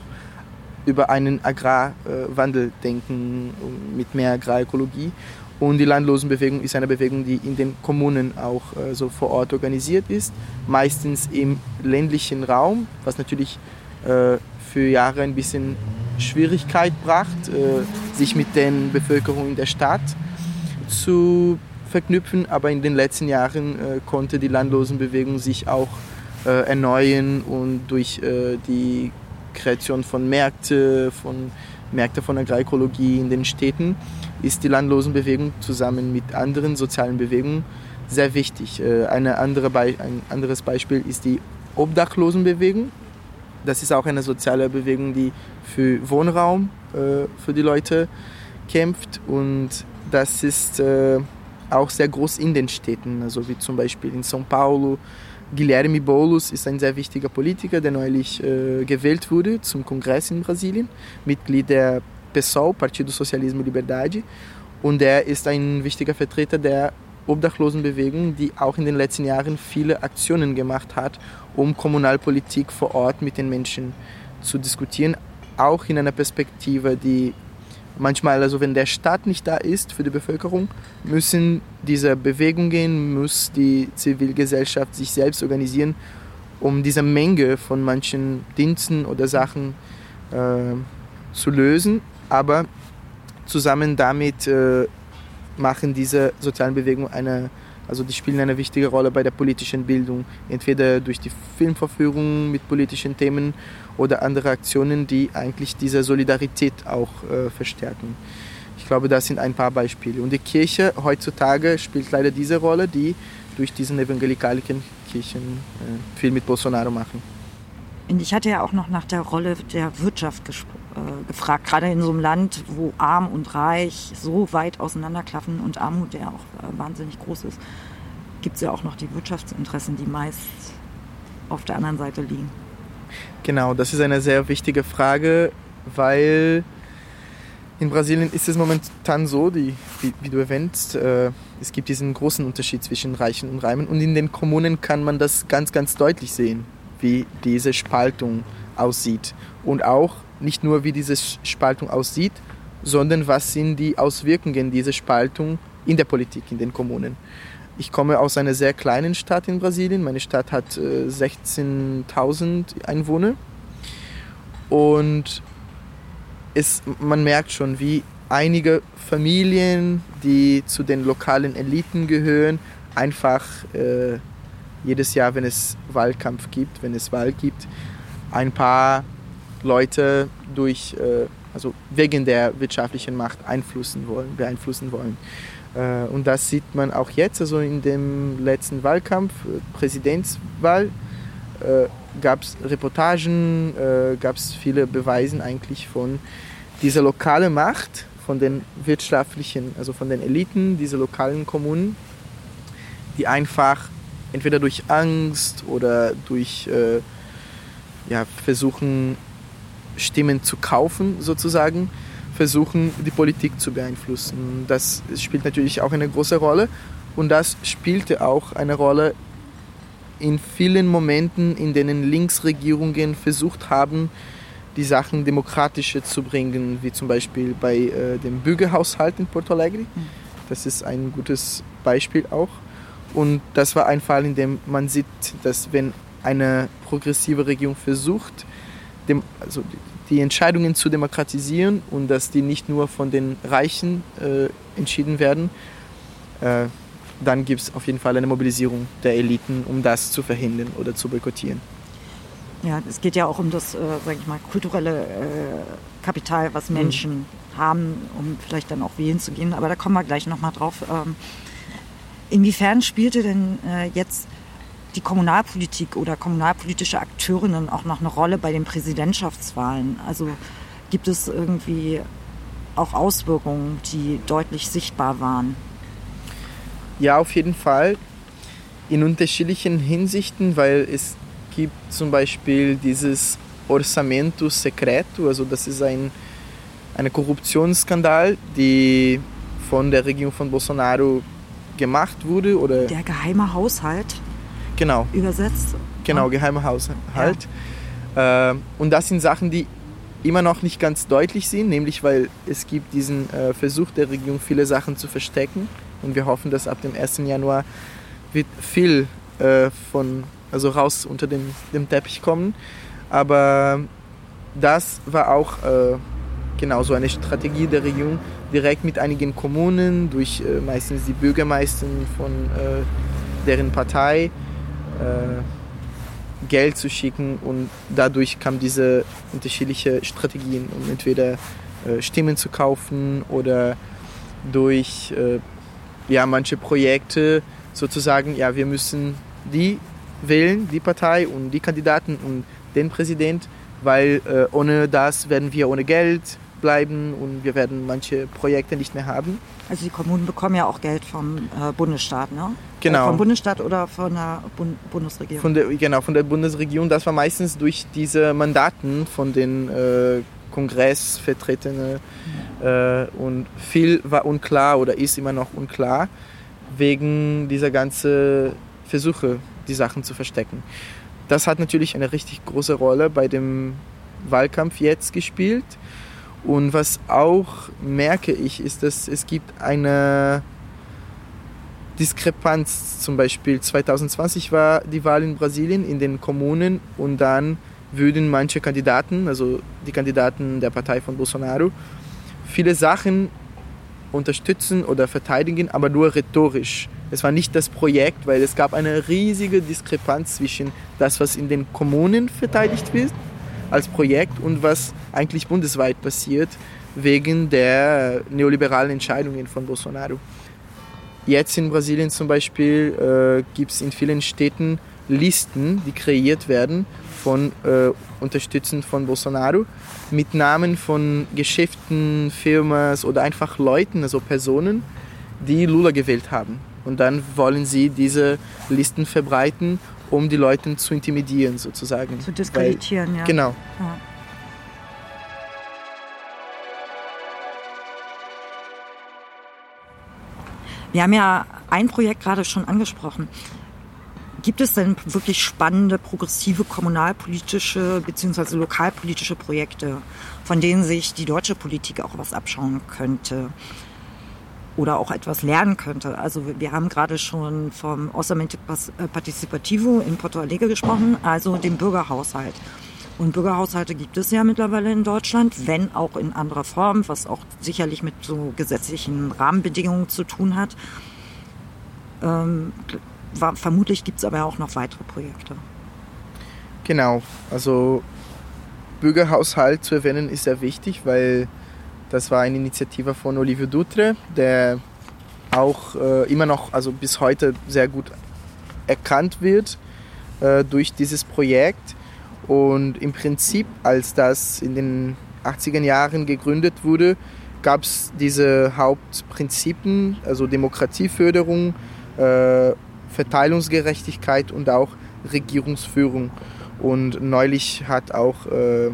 über einen Agrarwandel denken, mit mehr Agrarökologie. Und die Landlosenbewegung ist eine Bewegung, die in den Kommunen auch äh, so vor Ort organisiert ist, meistens im ländlichen Raum, was natürlich äh, für Jahre ein bisschen Schwierigkeit bracht, äh, sich mit den Bevölkerung in der Stadt zu verknüpfen. Aber in den letzten Jahren äh, konnte die Landlosenbewegung sich auch äh, erneuern und durch äh, die Kreation von Märkten, von Märkte von Agrarökologie in den Städten ist die Landlosenbewegung zusammen mit anderen sozialen Bewegungen sehr wichtig. Äh, eine andere ein anderes Beispiel ist die Obdachlosenbewegung. Das ist auch eine soziale Bewegung, die für Wohnraum äh, für die Leute kämpft und das ist äh, auch sehr groß in den Städten, also wie zum Beispiel in São Paulo. Guilherme Boulos ist ein sehr wichtiger Politiker, der neulich gewählt wurde zum Kongress in Brasilien, Mitglied der PSOL, Partido Socialismo e Liberdade. Und er ist ein wichtiger Vertreter der Obdachlosenbewegung, die auch in den letzten Jahren viele Aktionen gemacht hat, um Kommunalpolitik vor Ort mit den Menschen zu diskutieren, auch in einer Perspektive, die manchmal, also wenn der Staat nicht da ist für die Bevölkerung, müssen diese Bewegungen, muss die Zivilgesellschaft sich selbst organisieren, um diese Menge von manchen Diensten oder Sachen äh, zu lösen aber zusammen damit äh, machen diese sozialen Bewegungen eine, also die spielen eine wichtige Rolle bei der politischen Bildung, entweder durch die Filmverführung mit politischen Themen oder andere Aktionen, die eigentlich diese Solidarität auch äh, verstärken. Ich glaube, das sind ein paar Beispiele. Und die Kirche heutzutage spielt leider diese Rolle, die durch diesen evangelikalen Kirchen äh, viel mit Bolsonaro machen. Ich hatte ja auch noch nach der Rolle der Wirtschaft gesprochen gefragt, gerade in so einem Land, wo arm und reich so weit auseinanderklaffen und Armut ja auch äh, wahnsinnig groß ist, gibt es ja auch noch die Wirtschaftsinteressen, die meist auf der anderen Seite liegen. Genau, das ist eine sehr wichtige Frage, weil in Brasilien ist es momentan so, die, wie, wie, du erwähnst, äh, es gibt diesen großen Unterschied zwischen Reichen und Reimen und in den Kommunen kann man das ganz, ganz deutlich sehen, wie diese Spaltung aussieht. Und auch nicht nur, wie diese Spaltung aussieht, sondern was sind die Auswirkungen dieser Spaltung in der Politik, in den Kommunen. Ich komme aus einer sehr kleinen Stadt in Brasilien. Meine Stadt hat äh, 16.000 Einwohner. Und es, man merkt schon, wie einige Familien, die zu den lokalen Eliten gehören, einfach äh, jedes Jahr, wenn es Wahlkampf gibt, wenn es Wahl gibt, ein paar Leute durch, äh, also wegen der wirtschaftlichen Macht einflussen wollen, beeinflussen wollen. Äh, und das sieht man auch jetzt, also in dem letzten Wahlkampf, äh, Präsidentswahl, gab es Reportagen, gab es viele Beweise eigentlich von dieser lokalen Macht, von den wirtschaftlichen, also von den Eliten, dieser lokalen Kommunen, die einfach entweder durch Angst oder durch äh, ja, versuchen Stimmen zu kaufen, sozusagen, versuchen, die Politik zu beeinflussen. Das spielt natürlich auch eine große Rolle und das spielte auch eine Rolle in vielen Momenten, in denen Linksregierungen versucht haben, die Sachen demokratischer zu bringen, wie zum Beispiel bei äh, dem Bürgerhaushalt in Porto Alegre. Mhm. Das ist ein gutes Beispiel auch. Und das war ein Fall, in dem man sieht, dass wenn eine progressive Regierung versucht, dem, also die Entscheidungen zu demokratisieren und dass die nicht nur von den Reichen äh, entschieden werden, äh, dann gibt es auf jeden Fall eine Mobilisierung der Eliten, um das zu verhindern oder zu boykottieren. Ja, es geht ja auch um das, äh, sage ich mal, kulturelle äh, Kapital, was mhm. Menschen mhm. haben, um vielleicht dann auch wählen zu gehen. Aber da kommen wir gleich nochmal drauf. Ähm, inwiefern spielte denn äh, jetzt die Kommunalpolitik oder kommunalpolitische Akteurinnen auch noch eine Rolle bei den Präsidentschaftswahlen? Also gibt es irgendwie auch Auswirkungen, die deutlich sichtbar waren? Ja, auf jeden Fall. In unterschiedlichen Hinsichten, weil es gibt zum Beispiel dieses Orçamento Secreto, also das ist ein ein Korruptionsskandal, die von der Regierung von Bolsonaro gemacht wurde oder der geheime Haushalt Genau. Übersetzt? Genau, geheimer Haushalt. Äh, und das sind Sachen, die immer noch nicht ganz deutlich sind, nämlich weil es gibt diesen äh, Versuch der Regierung, viele Sachen zu verstecken. Und wir hoffen, dass ab dem 1. Januar wird viel äh, von, also raus unter dem, dem Teppich kommen. Aber das war auch äh, genau so eine Strategie der Regierung, direkt mit einigen Kommunen, durch äh, meistens die Bürgermeister von äh, deren Partei, Geld zu schicken und dadurch kamen diese unterschiedlichen Strategien, um entweder äh, Stimmen zu kaufen oder durch äh, ja, manche Projekte sozusagen, ja, wir müssen die wählen, die Partei und die Kandidaten und den Präsident, weil äh, ohne das werden wir ohne Geld bleiben und wir werden manche Projekte nicht mehr haben. Also die Kommunen bekommen ja auch Geld vom äh, Bundesstaat, ne? Genau. Äh, vom Bundesstaat oder von der Bund Bundesregierung? Von der, genau, von der Bundesregierung. Das war meistens durch diese Mandaten von den äh, Kongressvertretenen. Äh, und viel war unklar oder ist immer noch unklar wegen dieser ganzen Versuche, die Sachen zu verstecken. Das hat natürlich eine richtig große Rolle bei dem Wahlkampf jetzt gespielt. Und was auch merke ich, ist, dass es gibt eine Diskrepanz. Zum Beispiel 2020 war die Wahl in Brasilien in den Kommunen und dann würden manche Kandidaten, also die Kandidaten der Partei von Bolsonaro, viele Sachen unterstützen oder verteidigen, aber nur rhetorisch. Es war nicht das Projekt, weil es gab eine riesige Diskrepanz zwischen das, was in den Kommunen verteidigt wird als Projekt und was eigentlich bundesweit passiert wegen der neoliberalen Entscheidungen von Bolsonaro. Jetzt in Brasilien zum Beispiel äh, gibt es in vielen Städten Listen, die kreiert werden von äh, Unterstützern von Bolsonaro mit Namen von Geschäften, Firmen oder einfach Leuten, also Personen, die Lula gewählt haben. Und dann wollen sie diese Listen verbreiten, um die Leute zu intimidieren sozusagen. Zu diskreditieren, Weil, ja. Genau. Ja. Wir haben ja ein Projekt gerade schon angesprochen. Gibt es denn wirklich spannende, progressive kommunalpolitische bzw. lokalpolitische Projekte, von denen sich die deutsche Politik auch was abschauen könnte? Oder auch etwas lernen könnte. Also wir haben gerade schon vom Orçamento Participativo in Porto Alegre gesprochen, also dem Bürgerhaushalt. Und Bürgerhaushalte gibt es ja mittlerweile in Deutschland, wenn auch in anderer Form, was auch sicherlich mit so gesetzlichen Rahmenbedingungen zu tun hat. Ähm, war, vermutlich gibt es aber auch noch weitere Projekte. Genau, also Bürgerhaushalt zu erwähnen ist sehr wichtig, weil das war eine Initiative von Olivio Dutre, der auch äh, immer noch, also bis heute sehr gut erkannt wird äh, durch dieses Projekt. Und im Prinzip, als das in den 80er Jahren gegründet wurde, gab es diese Hauptprinzipien, also Demokratieförderung, äh, Verteilungsgerechtigkeit und auch Regierungsführung. Und neulich hat auch äh,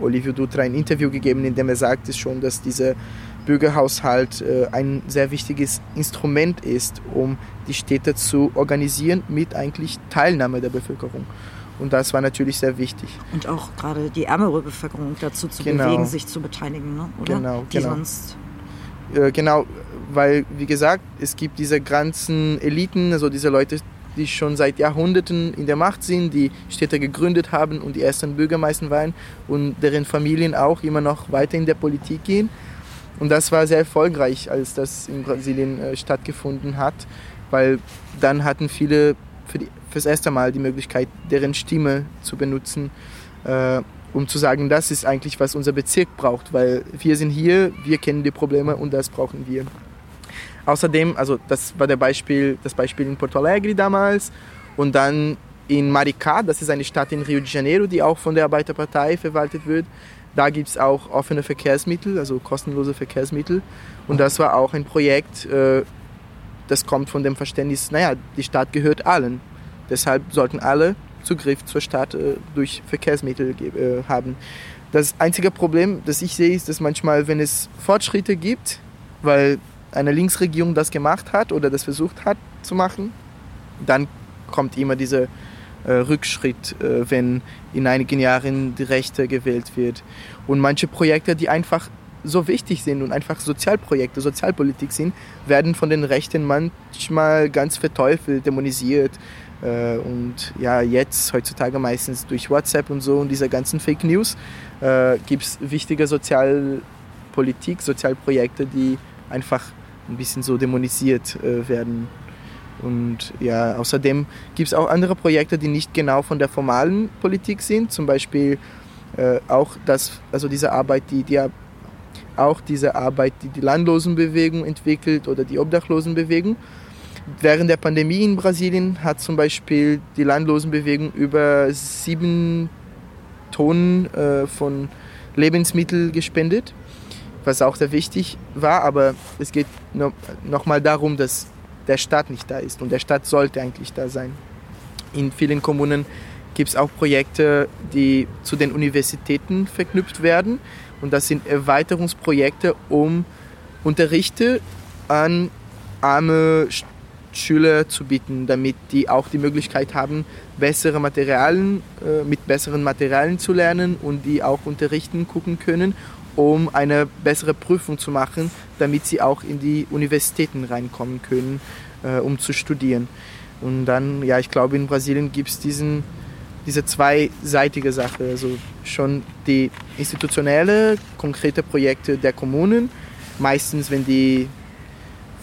Olivio Dutra ein Interview gegeben, in dem er sagte schon, dass dieser Bürgerhaushalt äh, ein sehr wichtiges Instrument ist, um die Städte zu organisieren mit eigentlich Teilnahme der Bevölkerung. Und das war natürlich sehr wichtig. Und auch gerade die ärmere Bevölkerung dazu zu Genau. bewegen, sich zu beteiligen, ne? oder? Genau, Die genau. sonst Äh, genau, weil, wie gesagt, es gibt diese ganzen Eliten, also diese Leute, die schon seit Jahrhunderten in der Macht sind, die Städte gegründet haben und die ersten Bürgermeister waren und deren Familien auch immer noch weiter in der Politik gehen. Und das war sehr erfolgreich, als das in Brasilien äh, stattgefunden hat, weil dann hatten viele für die, fürs erste Mal die Möglichkeit, deren Stimme zu benutzen, äh, um zu sagen, das ist eigentlich, was unser Bezirk braucht, weil wir sind hier, wir kennen die Probleme und das brauchen wir. Außerdem, also das war der Beispiel, das Beispiel in Porto Alegre damals und dann in Maricá, das ist eine Stadt in Rio de Janeiro, die auch von der Arbeiterpartei verwaltet wird. Da gibt es auch offene Verkehrsmittel, also kostenlose Verkehrsmittel. Und das war auch ein Projekt, äh, das kommt von dem Verständnis, naja, die Stadt gehört allen. Deshalb sollten alle Zugriff zur Stadt äh, durch Verkehrsmittel äh, haben. Das einzige Problem, das ich sehe, ist, dass manchmal, wenn es Fortschritte gibt, weil eine Linksregierung das gemacht hat oder das versucht hat zu machen, dann kommt immer diese äh, Rückschritt, äh, wenn in einigen Jahren die Rechte gewählt wird. Und manche Projekte, die einfach so wichtig sind und einfach Sozialprojekte, Sozialpolitik sind, werden von den Rechten manchmal ganz verteufelt, dämonisiert. Äh, und ja, jetzt, heutzutage meistens durch WhatsApp und so und diese ganzen Fake News, äh, gibt es wichtige Sozialpolitik, Sozialprojekte, die einfach ein bisschen so dämonisiert äh, werden. Und ja, außerdem gibt es auch andere Projekte, die nicht genau von der formalen Politik sind. Zum Beispiel äh, auch das, also diese Arbeit, die, die auch diese Arbeit, die die Landlosenbewegung entwickelt oder die Obdachlosenbewegung. Während der Pandemie in Brasilien hat zum Beispiel die Landlosenbewegung über sieben Tonnen äh, von Lebensmitteln gespendet, was auch sehr wichtig war. Aber es geht no, nochmal darum, dass der Staat nicht da ist und der Staat sollte eigentlich da sein. In vielen Kommunen gibt es auch Projekte, die zu den Universitäten verknüpft werden. Und das sind Erweiterungsprojekte, um Unterrichte an arme Schüler zu bieten, damit die auch die Möglichkeit haben, bessere Materialien, äh, mit besseren Materialien zu lernen und die auch unterrichten gucken können, um eine bessere Prüfung zu machen, damit sie auch in die Universitäten reinkommen können, äh, um zu studieren. Und dann, ja, ich glaube, in Brasilien gibt es diesen diese zweiseitige Sache, also schon die institutionelle, konkrete Projekte der Kommunen, meistens wenn die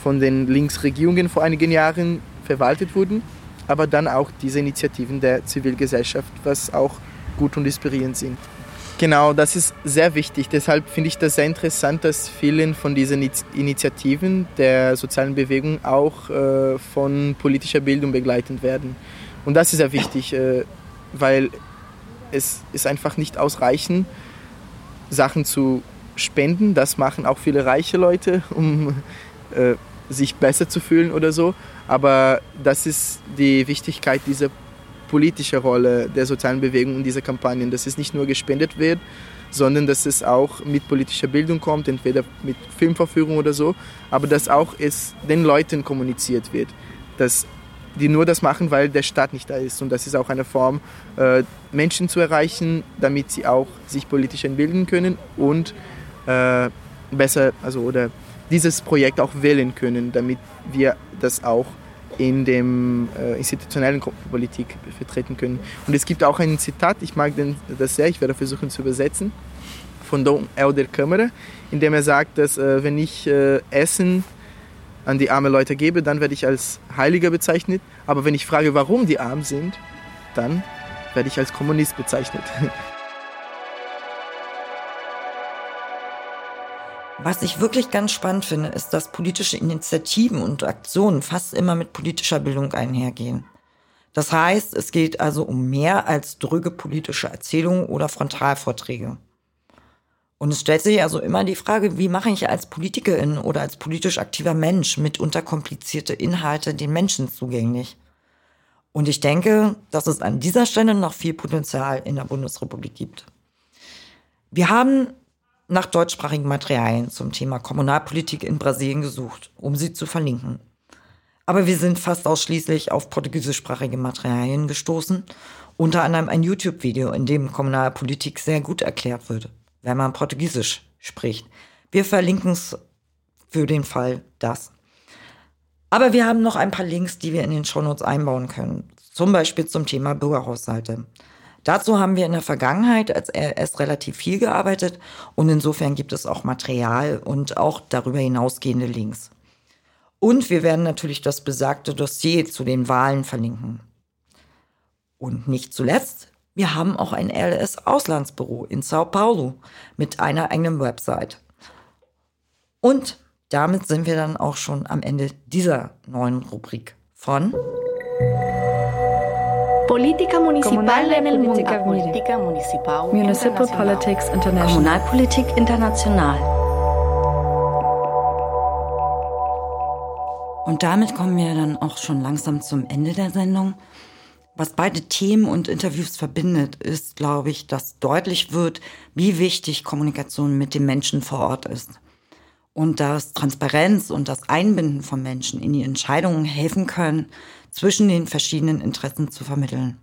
von den Linksregierungen vor einigen Jahren verwaltet wurden, aber dann auch diese Initiativen der Zivilgesellschaft, was auch gut und inspirierend sind. Genau, das ist sehr wichtig. Deshalb finde ich das sehr interessant, dass vielen von diesen Initiativen der sozialen Bewegung auch äh, von politischer Bildung begleitet werden. Und das ist sehr wichtig. Äh, weil es ist einfach nicht ausreichend, Sachen zu spenden. Das machen auch viele reiche Leute, um äh, sich besser zu fühlen oder so. Aber das ist die Wichtigkeit dieser politischen Rolle der sozialen Bewegung und dieser Kampagnen, dass es nicht nur gespendet wird, sondern dass es auch mit politischer Bildung kommt, entweder mit Filmverführung oder so, aber dass auch es den Leuten kommuniziert wird, dass die nur das machen, weil der Staat nicht da ist. Und das ist auch eine Form, äh, Menschen zu erreichen, damit sie auch sich politisch entbilden können und äh, besser, also oder dieses Projekt auch wählen können, damit wir das auch in dem äh, institutionellen Politik vertreten können. Und es gibt auch ein Zitat, ich mag den, das sehr, ich werde versuchen zu übersetzen, von Don Elder Kammerer, in dem er sagt, dass äh, wenn ich äh, Essen an die armen Leute gebe, dann werde ich als Heiliger bezeichnet. Aber wenn ich frage, warum die arm sind, dann werde ich als Kommunist bezeichnet. Was ich wirklich ganz spannend finde, ist, dass politische Initiativen und Aktionen fast immer mit politischer Bildung einhergehen. Das heißt, es geht also um mehr als drüge politische Erzählungen oder Frontalvorträge. Und es stellt sich also immer die Frage, wie mache ich als Politikerin oder als politisch aktiver Mensch mitunter komplizierte Inhalte den Menschen zugänglich? Und ich denke, dass es an dieser Stelle noch viel Potenzial in der Bundesrepublik gibt. Wir haben nach deutschsprachigen Materialien zum Thema Kommunalpolitik in Brasilien gesucht, um sie zu verlinken. Aber wir sind fast ausschließlich auf portugiesischsprachige Materialien gestoßen, unter anderem ein YouTube-Video, in dem Kommunalpolitik sehr gut erklärt wird wenn man Portugiesisch spricht. Wir verlinken es für den Fall das. Aber wir haben noch ein paar Links, die wir in den Shownotes einbauen können. Zum Beispiel zum Thema Bürgerhaushalte. Dazu haben wir in der Vergangenheit als RS relativ viel gearbeitet und insofern gibt es auch Material und auch darüber hinausgehende Links. Und wir werden natürlich das besagte Dossier zu den Wahlen verlinken. Und nicht zuletzt wir haben auch ein LS-Auslandsbüro in Sao Paulo mit einer eigenen Website. Und damit sind wir dann auch schon am Ende dieser neuen Rubrik von Politica Municipal en el Mundo. Politica Municipal Municipal Politics International. Kommunalpolitik international. Und damit kommen wir dann auch schon langsam zum Ende der Sendung. Was beide Themen und Interviews verbindet, ist, glaube ich, dass deutlich wird, wie wichtig Kommunikation mit dem Menschen vor Ort ist. Und dass Transparenz und das Einbinden von Menschen in die Entscheidungen helfen können, zwischen den verschiedenen Interessen zu vermitteln.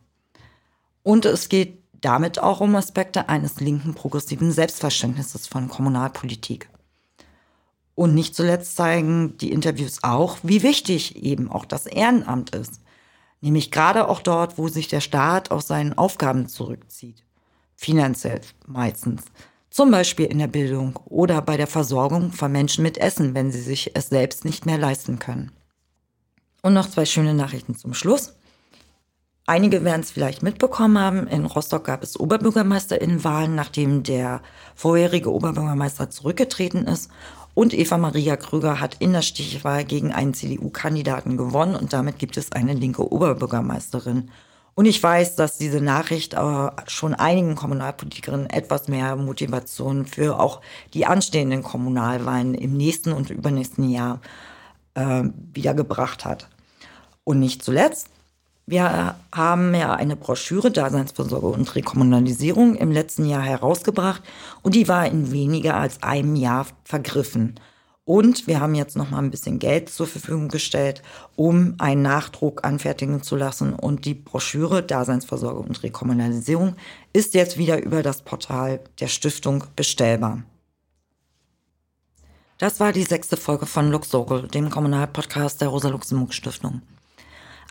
Und es geht damit auch um Aspekte eines linken progressiven Selbstverständnisses von Kommunalpolitik. Und nicht zuletzt zeigen die Interviews auch, wie wichtig eben auch das Ehrenamt ist. Nämlich gerade auch dort, wo sich der Staat aus seinen Aufgaben zurückzieht. Finanziell meistens. Zum Beispiel in der Bildung oder bei der Versorgung von Menschen mit Essen, wenn sie sich es selbst nicht mehr leisten können. Und noch zwei schöne Nachrichten zum Schluss. Einige werden es vielleicht mitbekommen haben. In Rostock gab es Oberbürgermeisterinnenwahlen, nachdem der vorherige Oberbürgermeister zurückgetreten ist. Und Eva Maria Krüger hat in der Stichwahl gegen einen CDU-Kandidaten gewonnen und damit gibt es eine linke Oberbürgermeisterin. Und ich weiß, dass diese Nachricht schon einigen Kommunalpolitikerinnen etwas mehr Motivation für auch die anstehenden Kommunalwahlen im nächsten und übernächsten Jahr äh, wiedergebracht hat. Und nicht zuletzt wir haben ja eine Broschüre Daseinsvorsorge und Rekommunalisierung im letzten Jahr herausgebracht und die war in weniger als einem Jahr vergriffen. Und wir haben jetzt noch mal ein bisschen Geld zur Verfügung gestellt, um einen Nachdruck anfertigen zu lassen. Und die Broschüre Daseinsvorsorge und Rekommunalisierung ist jetzt wieder über das Portal der Stiftung bestellbar. Das war die sechste Folge von Luxogel, dem Kommunalpodcast der Rosa-Luxemburg-Stiftung.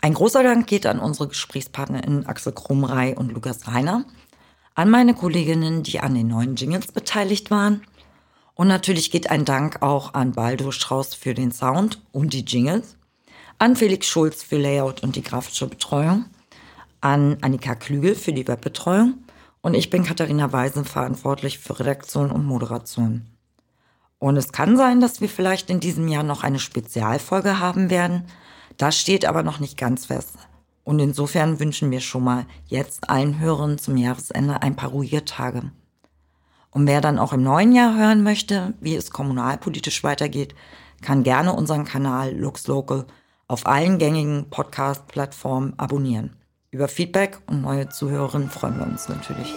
Ein großer Dank geht an unsere GesprächspartnerInnen Axel Krumrei und Lukas Reiner, an meine Kolleginnen, die an den neuen Jingles beteiligt waren. Und natürlich geht ein Dank auch an Baldo Strauß für den Sound und die Jingles, an Felix Schulz für Layout und die grafische Betreuung, an Annika Klügel für die Webbetreuung und ich bin Katharina Weisen verantwortlich für Redaktion und Moderation. Und es kann sein, dass wir vielleicht in diesem Jahr noch eine Spezialfolge haben werden – das steht aber noch nicht ganz fest. Und insofern wünschen wir schon mal jetzt allen Hörern zum Jahresende ein paar ruhige Tage. Und wer dann auch im neuen Jahr hören möchte, wie es kommunalpolitisch weitergeht, kann gerne unseren Kanal Lux Local auf allen gängigen Podcast-Plattformen abonnieren. Über Feedback und neue Zuhörerinnen freuen wir uns natürlich.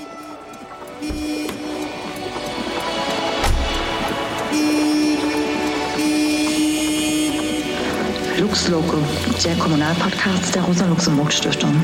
Lux Loco, der Kommunalpodcast der Rosa-Luxemburg-Stiftung.